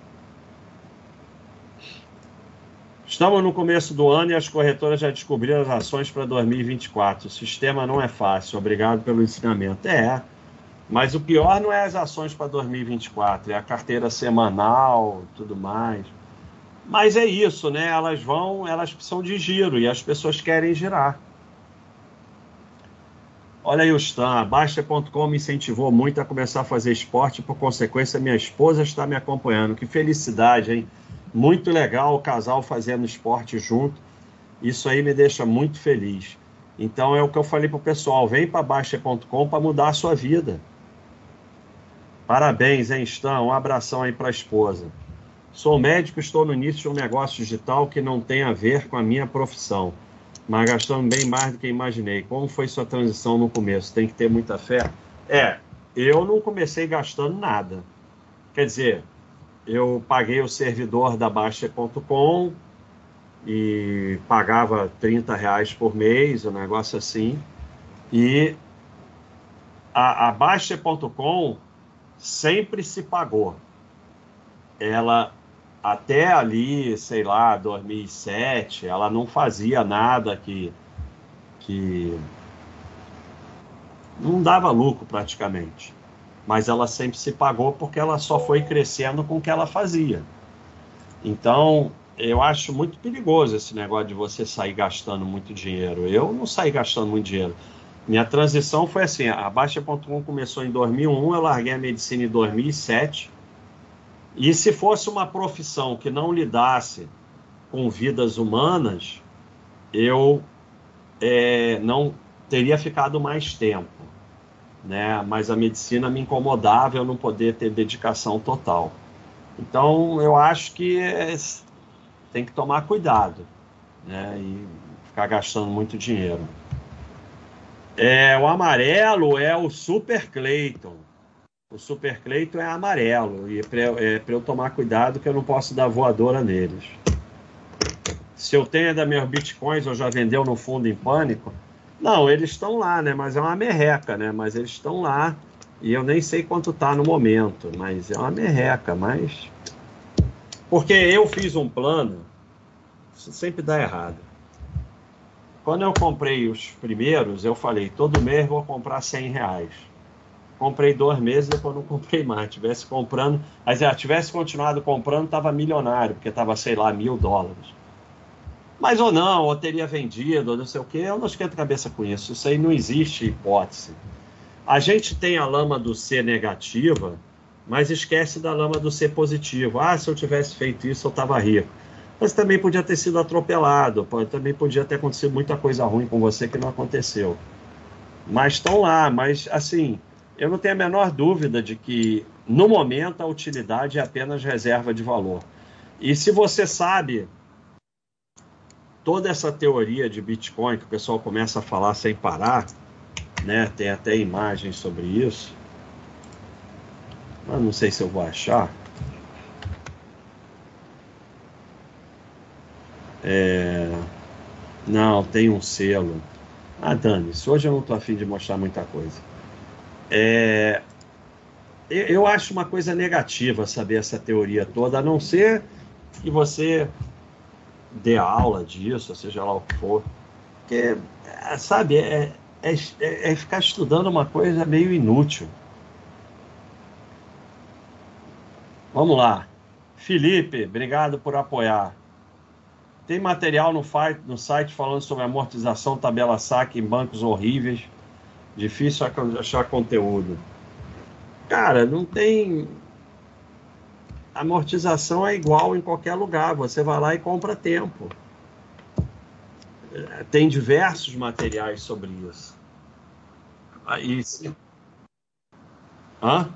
Estamos no começo do ano e as corretoras já descobriram as ações para 2024. O sistema não é fácil. Obrigado pelo ensinamento. É, mas o pior não é as ações para 2024, é a carteira semanal, tudo mais. Mas é isso, né? Elas vão, elas precisam de giro e as pessoas querem girar. Olha aí o Stan, Baixa.com me incentivou muito a começar a fazer esporte, por consequência, minha esposa está me acompanhando. Que felicidade, hein? Muito legal o casal fazendo esporte junto. Isso aí me deixa muito feliz. Então é o que eu falei para o pessoal: vem para Baixa.com para mudar a sua vida. Parabéns, hein, Stan? Um abração aí para a esposa. Sou médico, estou no início de um negócio digital que não tem a ver com a minha profissão, mas gastando bem mais do que imaginei. Como foi sua transição no começo? Tem que ter muita fé? É, eu não comecei gastando nada. Quer dizer, eu paguei o servidor da Baixa.com e pagava 30 reais por mês, um negócio assim. E a, a Baixa.com sempre se pagou. Ela, até ali, sei lá, 2007, ela não fazia nada que, que não dava lucro praticamente mas ela sempre se pagou porque ela só foi crescendo com o que ela fazia. Então, eu acho muito perigoso esse negócio de você sair gastando muito dinheiro. Eu não saí gastando muito dinheiro. Minha transição foi assim: a Baixa.com começou em 2001, eu larguei a medicina em 2007. E se fosse uma profissão que não lidasse com vidas humanas, eu é, não teria ficado mais tempo né? Mas a medicina me incomodava eu não poder ter dedicação total. Então eu acho que é, tem que tomar cuidado, né? E ficar gastando muito dinheiro. É, o amarelo é o Super Clayton. O Super Clayton é amarelo e é para eu tomar cuidado que eu não posso dar voadora neles. Se eu tenho da meus bitcoins ou já vendeu no fundo em pânico, não, eles estão lá, né? Mas é uma merreca, né? Mas eles estão lá. E eu nem sei quanto tá no momento, mas é uma merreca, mas. Porque eu fiz um plano, isso sempre dá errado. Quando eu comprei os primeiros, eu falei, todo mês vou comprar 100 reais. Comprei dois meses, depois não comprei mais. Tivesse comprando, mas se tivesse continuado comprando, estava milionário, porque estava, sei lá, mil dólares. Mas ou não, ou teria vendido, ou não sei o quê, eu não esquento cabeça com isso. Isso aí não existe hipótese. A gente tem a lama do C negativa, mas esquece da lama do C positivo. Ah, se eu tivesse feito isso, eu estava rico. Mas também podia ter sido atropelado, também podia ter acontecido muita coisa ruim com você que não aconteceu. Mas estão lá, mas assim, eu não tenho a menor dúvida de que no momento a utilidade é apenas reserva de valor. E se você sabe toda essa teoria de Bitcoin que o pessoal começa a falar sem parar, né? Tem até imagens sobre isso. Mas não sei se eu vou achar. É... Não, tem um selo. Ah, dane-se. Hoje eu não estou afim de mostrar muita coisa. É... Eu acho uma coisa negativa saber essa teoria toda, a não ser que você dê aula disso, seja lá o que for. Porque, é, sabe, é, é, é, é ficar estudando uma coisa meio inútil. Vamos lá. Felipe, obrigado por apoiar. Tem material no, no site falando sobre amortização, tabela saque em bancos horríveis. Difícil achar conteúdo. Cara, não tem amortização é igual em qualquer lugar. Você vai lá e compra tempo. Tem diversos materiais sobre isso. Aí, se... Hã?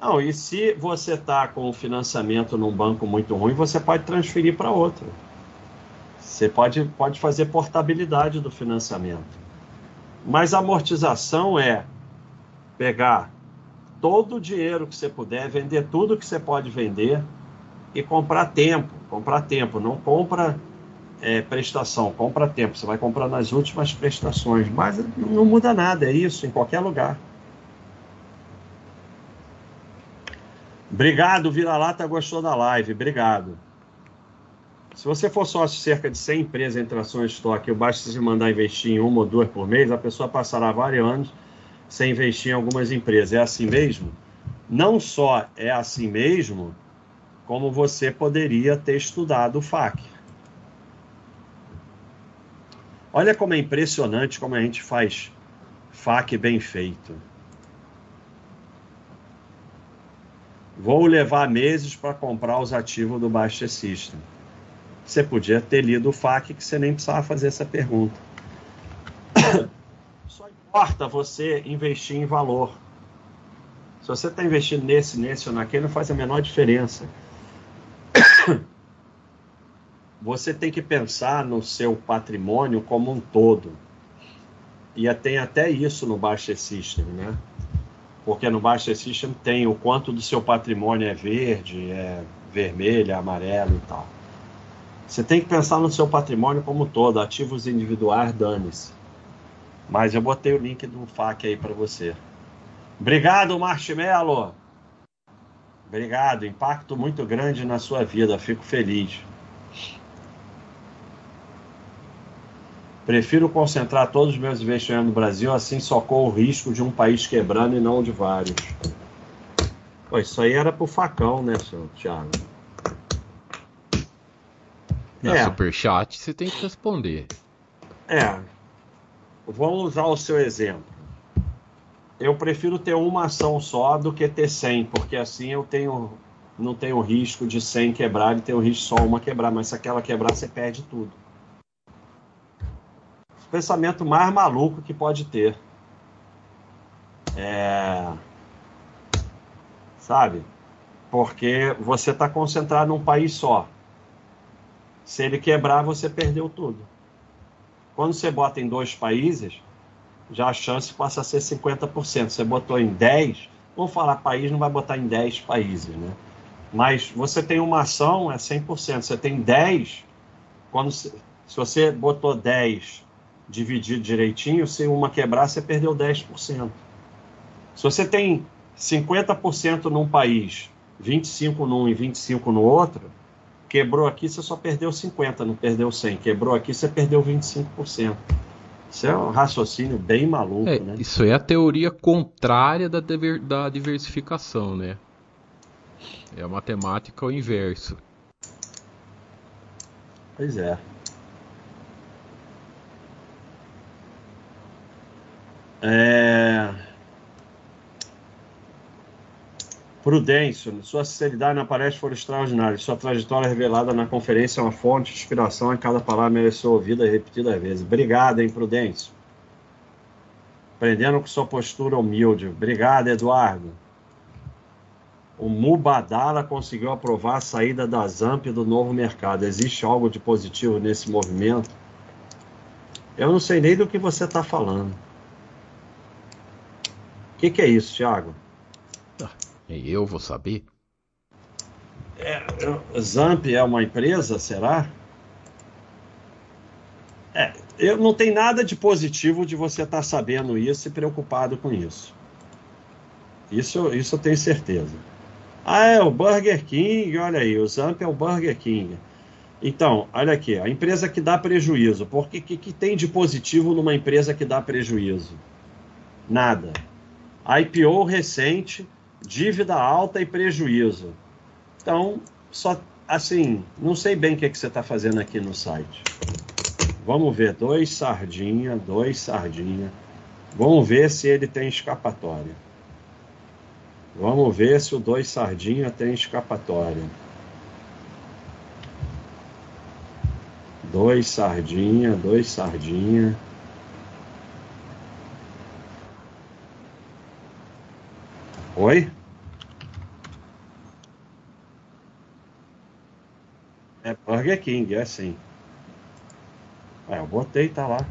Não, e se você está com o financiamento num banco muito ruim, você pode transferir para outro. Você pode, pode fazer portabilidade do financiamento. Mas amortização é pegar todo o dinheiro que você puder, vender tudo que você pode vender e comprar tempo. Comprar tempo, não compra é, prestação, compra tempo. Você vai comprar nas últimas prestações, mas não muda nada, é isso, em qualquer lugar. Obrigado, Vira-Lata gostou da live, obrigado. Se você for sócio cerca de 100 empresas entre ações e estoque, basta se mandar investir em uma ou duas por mês, a pessoa passará vários anos sem investir em algumas empresas. É assim mesmo? Não só é assim mesmo, como você poderia ter estudado o FAC. Olha como é impressionante como a gente faz FAC bem feito. Vou levar meses para comprar os ativos do Baixa System. Você podia ter lido o FAC que você nem precisava fazer essa pergunta importa você investir em valor. Se você está investindo nesse, nesse ou naquele, não faz a menor diferença. Você tem que pensar no seu patrimônio como um todo. E tem até isso no Baixa System, né? Porque no Baixa System tem o quanto do seu patrimônio é verde, é vermelho, é amarelo e tal. Você tem que pensar no seu patrimônio como um todo, ativos individuais, dane-se. Mas eu botei o link do FAQ aí para você. Obrigado, Marshmello. Obrigado. Impacto muito grande na sua vida. Fico feliz. Prefiro concentrar todos os meus investimentos no Brasil, assim só corro o risco de um país quebrando e não de vários. Pô, isso aí era pro facão, né, senhor Thiago? Na é. superchat você tem que responder. É, Vamos usar o seu exemplo. Eu prefiro ter uma ação só do que ter 100, porque assim eu tenho não tenho risco de 100 quebrar e tenho risco só uma quebrar, mas se aquela quebrar você perde tudo. O pensamento mais maluco que pode ter. É... Sabe? Porque você está concentrado num país só. Se ele quebrar, você perdeu tudo. Quando você bota em dois países, já a chance passa a ser 50%. Você botou em 10, vamos falar país, não vai botar em 10 países, né? Mas você tem uma ação, é 100%. Você tem 10, quando se, se você botou 10 dividido direitinho, se uma quebrar, você perdeu 10%. Se você tem 50% num país, 25 num e 25 no outro, quebrou aqui, você só perdeu 50, não perdeu 100. Quebrou aqui, você perdeu 25%. Isso é um raciocínio bem maluco, é, né? Isso é a teoria contrária da, da diversificação, né? É a matemática ao inverso. Pois é. É... Prudêncio, sua sinceridade na palestra foi extraordinária. Sua trajetória revelada na conferência é uma fonte de inspiração em cada palavra mereceu ouvida e repetida vezes. Obrigado, hein, Prudêncio. Aprendendo com sua postura humilde. Obrigado, Eduardo. O Mubadala conseguiu aprovar a saída da Zamp do novo mercado. Existe algo de positivo nesse movimento? Eu não sei nem do que você está falando. O que, que, é isso, Thiago? Eu vou saber. É, Zamp é uma empresa, será? É, eu não tem nada de positivo de você estar tá sabendo isso e preocupado com isso. Isso, isso eu tenho certeza. Ah, é o Burger King, olha aí, o Zamp é o Burger King. Então, olha aqui, a empresa que dá prejuízo. Por que, que, que tem de positivo numa empresa que dá prejuízo? Nada. IPO recente, dívida alta e prejuízo. Então, só assim, não sei bem o que, que você está fazendo aqui no site. Vamos ver, dois sardinha, dois sardinha. Vamos ver se ele tem escapatória. Vamos ver se o dois sardinha tem escapatória. Dois sardinha, dois sardinha. Oi? É Burger King, é sim. É, eu botei, tá lá.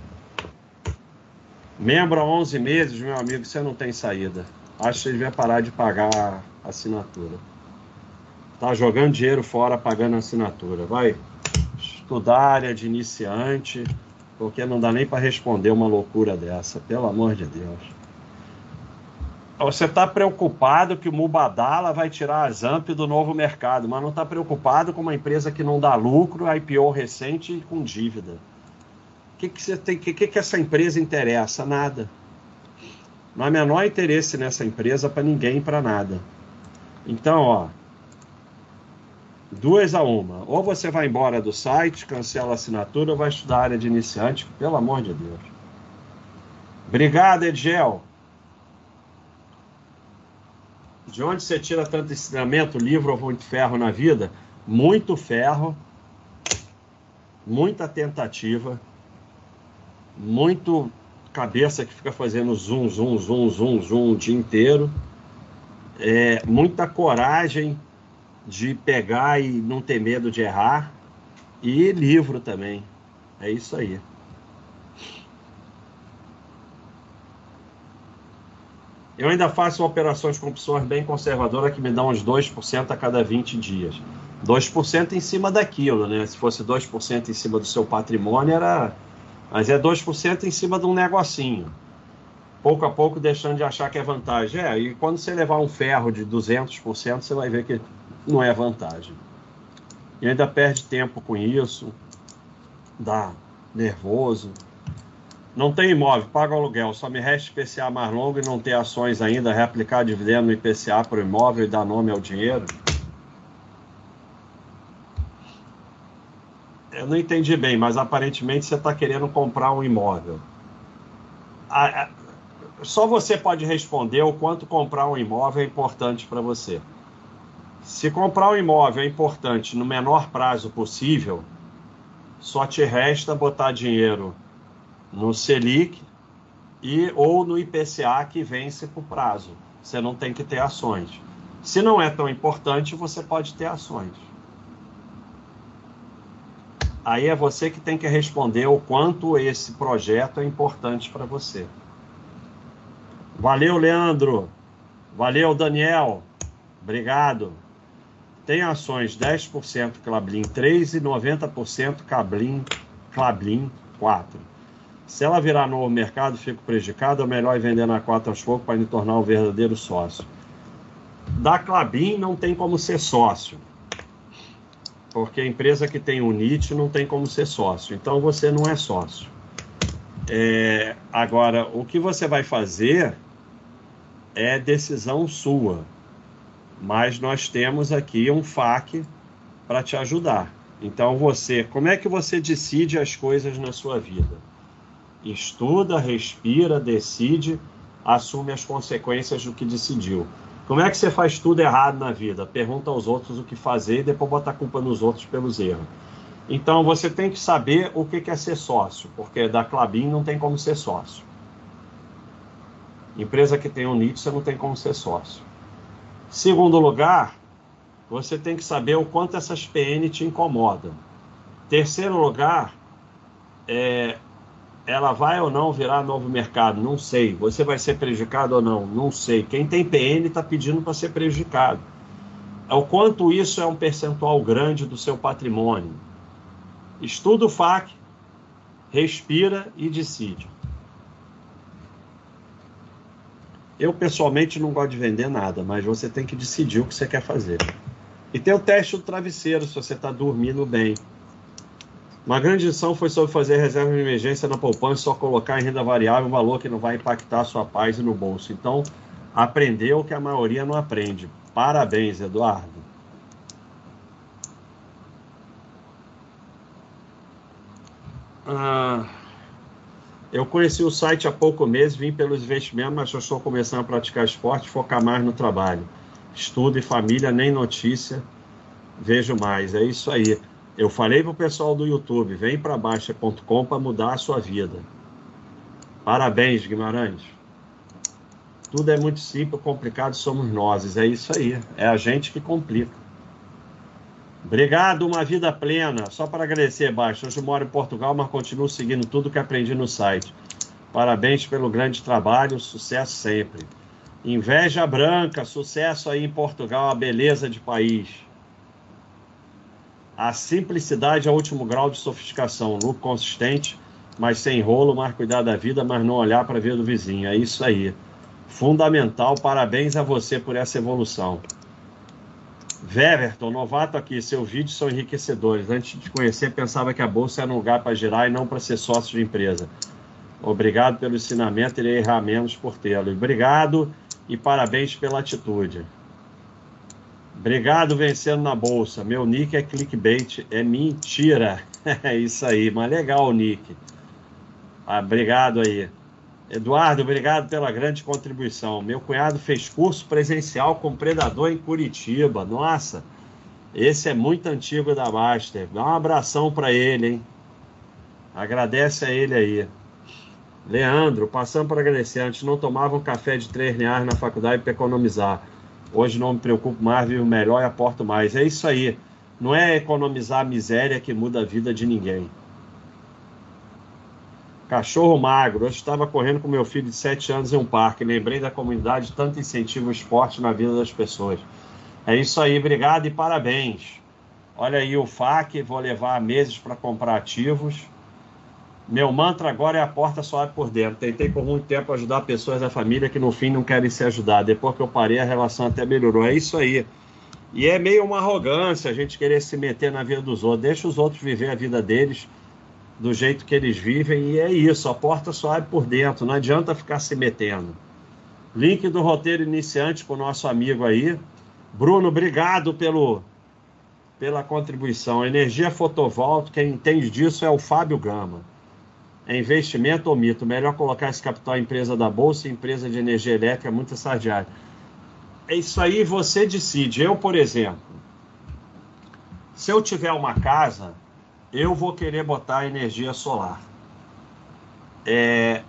Membro há 11 meses, meu amigo, você não tem saída acho que ele vai parar de pagar a assinatura. Tá jogando dinheiro fora pagando a assinatura. Vai estudar área de iniciante, porque não dá nem para responder uma loucura dessa, pelo amor de Deus. Você está preocupado que o Mubadala vai tirar a Zamp do novo mercado, mas não está preocupado com uma empresa que não dá lucro, IPO recente e com dívida. O que, que, você tem, que, que, que essa empresa interessa? Nada. Não há menor interesse nessa empresa para ninguém, para nada. Então, ó, duas a uma. Ou você vai embora do site, cancela a assinatura, ou vai estudar a área de iniciante, pelo amor de Deus. Obrigado, Edgel. De onde você tira tanto ensinamento, livro ou muito ferro na vida? Muito ferro, muita tentativa, muito cabeça que fica fazendo zoom, zoom, zoom, zoom, zoom o dia inteiro. É, muita coragem de pegar e não ter medo de errar. E livro também. É isso aí. Eu ainda faço operações com opções bem conservadoras que me dão uns 2% a cada 20 dias. 2% em cima daquilo, né? Se fosse 2% em cima do seu patrimônio, era mas é 2% em cima de um negocinho. Pouco a pouco deixando de achar que é vantagem. É, e quando você levar um ferro de 200%, você vai ver que não é vantagem. E ainda perde tempo com isso, dá nervoso. Não tem imóvel, paga aluguel, só me resta IPCA mais longo e não ter ações ainda, reaplicar dividendo no IPCA para o imóvel e dar nome ao dinheiro. eu não entendi bem, mas aparentemente você está querendo comprar um imóvel. só você pode responder o quanto comprar um imóvel é importante para você. Se comprar um imóvel é importante no menor prazo possível, só te resta botar dinheiro no Selic e ou no IPCA que vence por prazo. Você não tem que ter ações. Se não é tão importante, você pode ter ações. Aí é você que tem que responder o quanto esse projeto é importante para você. Valeu, Leandro. Valeu, Daniel. Obrigado. Tem ações 10% Clablin 3 e 90% Cablin, Clablin 4. Se ela virar novo mercado, fico prejudicado, é melhor vender na 4 aos poucos para me tornar um verdadeiro sócio. Da Clabin não tem como ser sócio Porque a empresa que tem o NIT não tem como ser sócio. Então você não é sócio. É, agora, o que você vai fazer é decisão sua. Mas nós temos aqui um FAQ para te ajudar. Então você, como é que você decide as coisas na sua vida? Estuda, respira, decide, assume as consequências do que decidiu. Como é que você faz tudo errado na vida? Pergunta aos outros o que fazer e depois bota a culpa nos outros pelos erros. Então você tem que saber o que é ser sócio, porque da Clabin não tem como ser sócio. Empresa que tem um NIT, você não tem como ser sócio. Segundo lugar, você tem que saber o quanto essas PN te incomodam. Terceiro lugar, é, ela vai ou não virar novo mercado? Não sei. Você vai ser prejudicado ou não? Não sei. Quem tem PN está pedindo para ser prejudicado. É o quanto isso é um percentual grande do seu patrimônio. Estuda o FAC, respira e decide. Eu pessoalmente não gosto de vender nada, mas você tem que decidir o que você quer fazer. E tem o teste do travesseiro, se você está dormindo bem. Uma grande lição foi sobre fazer reserva de emergência na poupança e só colocar em renda variável um valor que não vai impactar a sua paz e no bolso. Então, aprendeu o que a maioria não aprende. Parabéns, Eduardo. Ah, eu conheci o site há pouco mês, vim pelos investimentos, mas já estou começando a praticar esporte, focar mais no trabalho. Estudo e família, nem notícia, vejo mais. É isso aí. Eu falei para o pessoal do YouTube, vem para Baixa.com para mudar a sua vida. Parabéns, Guimarães. Tudo é muito simples, complicado somos nós. É isso aí. É a gente que complica. Obrigado, uma vida plena. Só para agradecer, Baixa. Hoje moro em Portugal, mas continuo seguindo tudo que aprendi no site. Parabéns pelo grande trabalho, sucesso sempre. Inveja branca, sucesso aí em Portugal, a beleza de país. A simplicidade é o último grau de sofisticação. Lucro consistente, mas sem rolo, mais cuidar da vida, mas não olhar para ver do vizinho. É isso aí. Fundamental. Parabéns a você por essa evolução. Weverton, novato aqui, seus vídeos são enriquecedores. Antes de conhecer, pensava que a bolsa era um lugar para girar e não para ser sócio de empresa. Obrigado pelo ensinamento, irei errar menos por tê-lo. Obrigado e parabéns pela atitude. Obrigado vencendo na bolsa. Meu nick é clickbait, é mentira. É isso aí, mas legal nick. Ah, obrigado aí. Eduardo, obrigado pela grande contribuição. Meu cunhado fez curso presencial com predador em Curitiba. Nossa, esse é muito antigo da Master. Dá um abração para ele, hein? Agradece a ele aí. Leandro, passando para agradecer. Antes não tomava um café de 3 reais na faculdade para economizar. Hoje não me preocupo mais, vivo melhor e aporto mais. É isso aí. Não é economizar a miséria que muda a vida de ninguém. Cachorro magro. Eu estava correndo com meu filho de 7 anos em um parque. Lembrei da comunidade, tanto incentivo esporte na vida das pessoas. É isso aí, obrigado e parabéns. Olha aí o FAC, vou levar meses para comprar ativos. Meu mantra agora é a porta só abre por dentro. Tentei por muito tempo ajudar pessoas da família que no fim não querem se ajudar. Depois que eu parei, a relação até melhorou. É isso aí. E é meio uma arrogância a gente querer se meter na vida dos outros. Deixa os outros viver a vida deles do jeito que eles vivem. E é isso. A porta só abre por dentro. Não adianta ficar se metendo. Link do roteiro iniciante para o nosso amigo aí. Bruno, obrigado pelo, pela contribuição. Energia fotovoltaica, quem entende disso é o Fábio Gama. É investimento ou mito? Melhor colocar esse capital em empresa da Bolsa, empresa de energia elétrica, muita sardiária. É isso aí, você decide. Eu, por exemplo, se eu tiver uma casa, eu vou querer botar energia solar. É...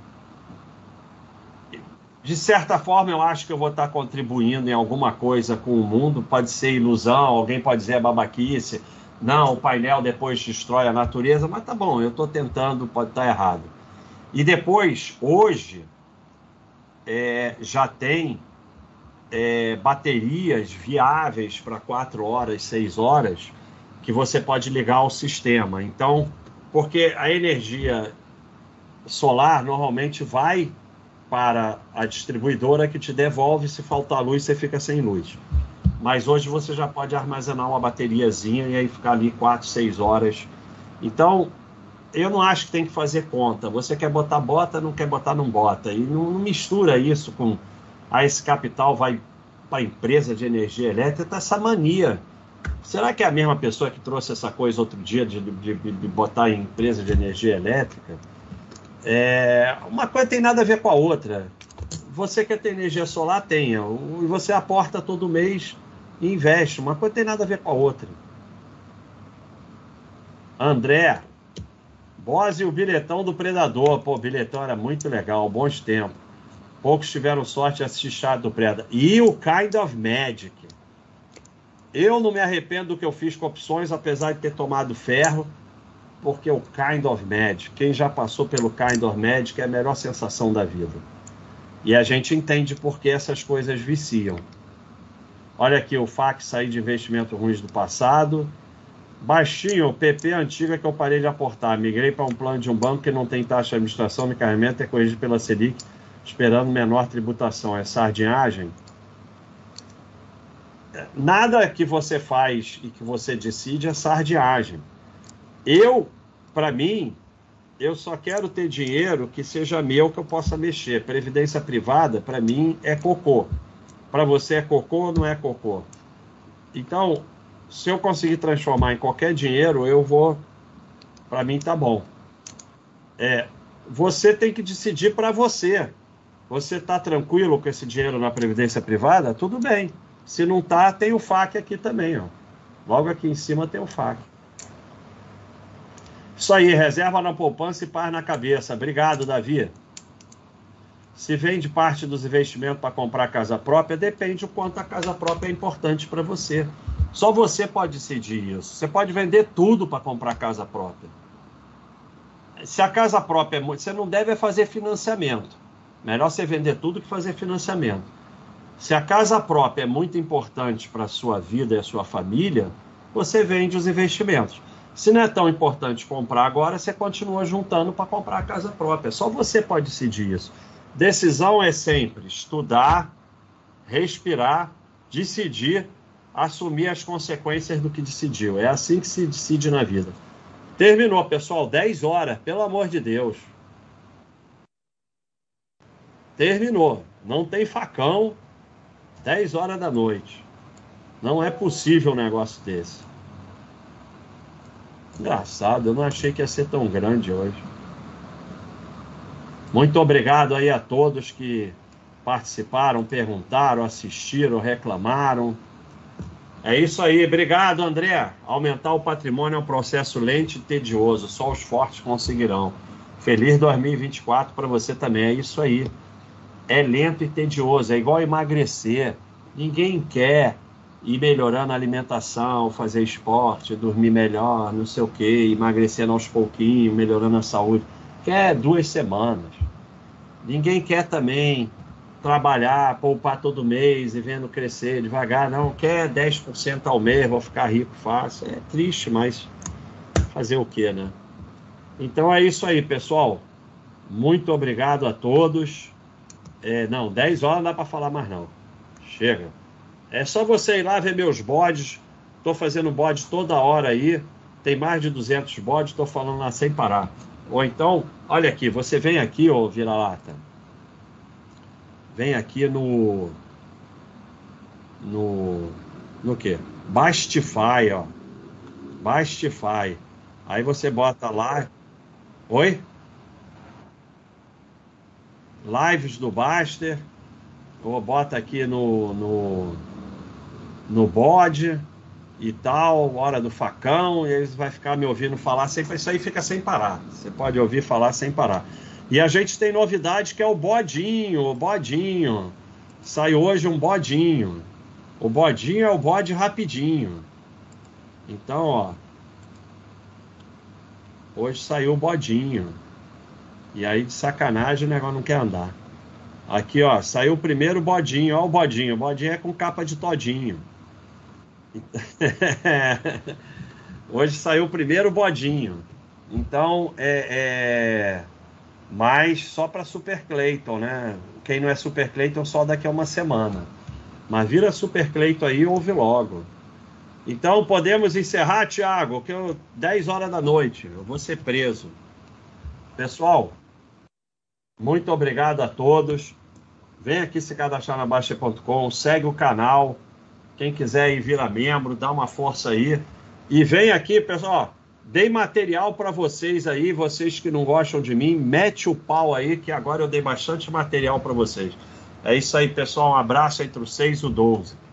De certa forma, eu acho que eu vou estar contribuindo em alguma coisa com o mundo. Pode ser ilusão, alguém pode dizer babaquice não, o painel depois destrói a natureza, mas tá bom, eu estou tentando, pode estar tá errado. E depois, hoje, é, já tem é, baterias viáveis para 4 horas, 6 horas, que você pode ligar ao sistema. Então, porque a energia solar normalmente vai para a distribuidora que te devolve, se faltar luz, você fica sem luz. Mas hoje você já pode armazenar uma bateriazinha e aí ficar ali 4, 6 horas. Então, eu não acho que tem que fazer conta. Você quer botar bota, não quer botar, não bota. E não, não mistura isso com ah, esse capital vai para a empresa de energia elétrica, tá essa mania. Será que é a mesma pessoa que trouxe essa coisa outro dia de, de, de botar em empresa de energia elétrica? É, uma coisa tem nada a ver com a outra. Você quer ter energia solar, tenha. E você aporta todo mês e investe. Uma coisa tem nada a ver com a outra. André, Bose e o bilhetão do Predador. Pô, o bilhetão era muito legal, bons tempos. Poucos tiveram sorte de assistir Chá do Preda. E o Kind of Magic. Eu não me arrependo do que eu fiz com opções, apesar de ter tomado ferro, porque o Kind of Magic, quem já passou pelo Kind of Magic é a melhor sensação da vida. E a gente entende por que essas coisas viciam. Olha aqui o FAC sair de investimento ruins do passado. Baixinho, PP antiga que eu parei de aportar. Migrei para um plano de um banco que não tem taxa de administração de carregamento, é corrigido pela Selic esperando menor tributação. É sardinhagem? Nada que você faz e que você decide é sardinhagem. Eu, para mim, eu só quero ter dinheiro que seja meu, que eu possa mexer. Previdência privada, para mim, é cocô. Para você é cocô ou não é cocô? Então, se eu conseguir transformar em qualquer dinheiro, eu vou. Para mim, tá bom. É, você tem que decidir para você. Você está tranquilo com esse dinheiro na previdência privada? Tudo bem. Se não está, tem o FAC aqui também, ó. Logo aqui em cima tem o FAC. Isso aí, reserva na poupança e paz na cabeça. Obrigado, Davi. Se vende parte dos investimentos para comprar casa própria, depende o quanto a casa própria é importante para você. Só você pode decidir isso. Você pode vender tudo para comprar casa própria. Se a casa própria é muito. Você não deve fazer financiamento. Melhor você vender tudo que fazer financiamento. Se a casa própria é muito importante para a sua vida e a sua família, você vende os investimentos. Se não é tão importante comprar agora, você continua juntando para comprar a casa própria. Só você pode decidir isso. Decisão é sempre estudar, respirar, decidir, assumir as consequências do que decidiu. É assim que se decide na vida. Terminou, pessoal. 10 horas, pelo amor de Deus. Terminou. Não tem facão. 10 horas da noite. Não é possível um negócio desse. Engraçado, eu não achei que ia ser tão grande hoje. Muito obrigado aí a todos que participaram, perguntaram, assistiram, reclamaram. É isso aí, obrigado André. Aumentar o patrimônio é um processo lento e tedioso, só os fortes conseguirão. Feliz 2024 para você também, é isso aí é lento e tedioso, é igual emagrecer. Ninguém quer ir melhorando a alimentação, fazer esporte, dormir melhor, não sei o quê, emagrecendo aos pouquinhos, melhorando a saúde. Quer duas semanas. Ninguém quer também trabalhar, poupar todo mês e vendo crescer devagar. Não, quer 10% ao mês, vou ficar rico fácil. É triste, mas fazer o quê, né? Então é isso aí, pessoal. Muito obrigado a todos. É, não, 10 horas não dá para falar mais não. Chega. É só você ir lá ver meus bodes. Estou fazendo bode toda hora aí. Tem mais de 200 bodes, estou falando lá sem parar. Ou então, olha aqui, você vem aqui, ô vira-lata. Vem aqui no. No. No quê? Bastify, ó. Bastify. Aí você bota lá. Oi? lives do Baster, ou bota aqui no, no, no bode e tal, hora do facão, e você vai ficar me ouvindo falar sempre, isso aí fica sem parar. Você pode ouvir falar sem parar. E a gente tem novidade que é o bodinho, o bodinho. Sai hoje um bodinho. O bodinho é o bode rapidinho. Então, ó. Hoje saiu o bodinho. E aí, de sacanagem, o negócio não quer andar. Aqui, ó, saiu o primeiro bodinho. Ó o bodinho. O bodinho é com capa de todinho. Hoje saiu o primeiro bodinho. Então, é... é... Mas só para Super Clayton, né? Quem não é Super Clayton só daqui a uma semana. Mas vira Super Cleito aí e ouve logo. Então podemos encerrar, Tiago, que eu 10 horas da noite, eu vou ser preso. Pessoal, muito obrigado a todos. Vem aqui se cadastrar na Baixa.com, segue o canal. Quem quiser ir virar membro, dá uma força aí. E vem aqui, pessoal. Dei material para vocês aí, vocês que não gostam de mim, mete o pau aí, que agora eu dei bastante material para vocês. É isso aí, pessoal. Um abraço entre o 6 e o 12.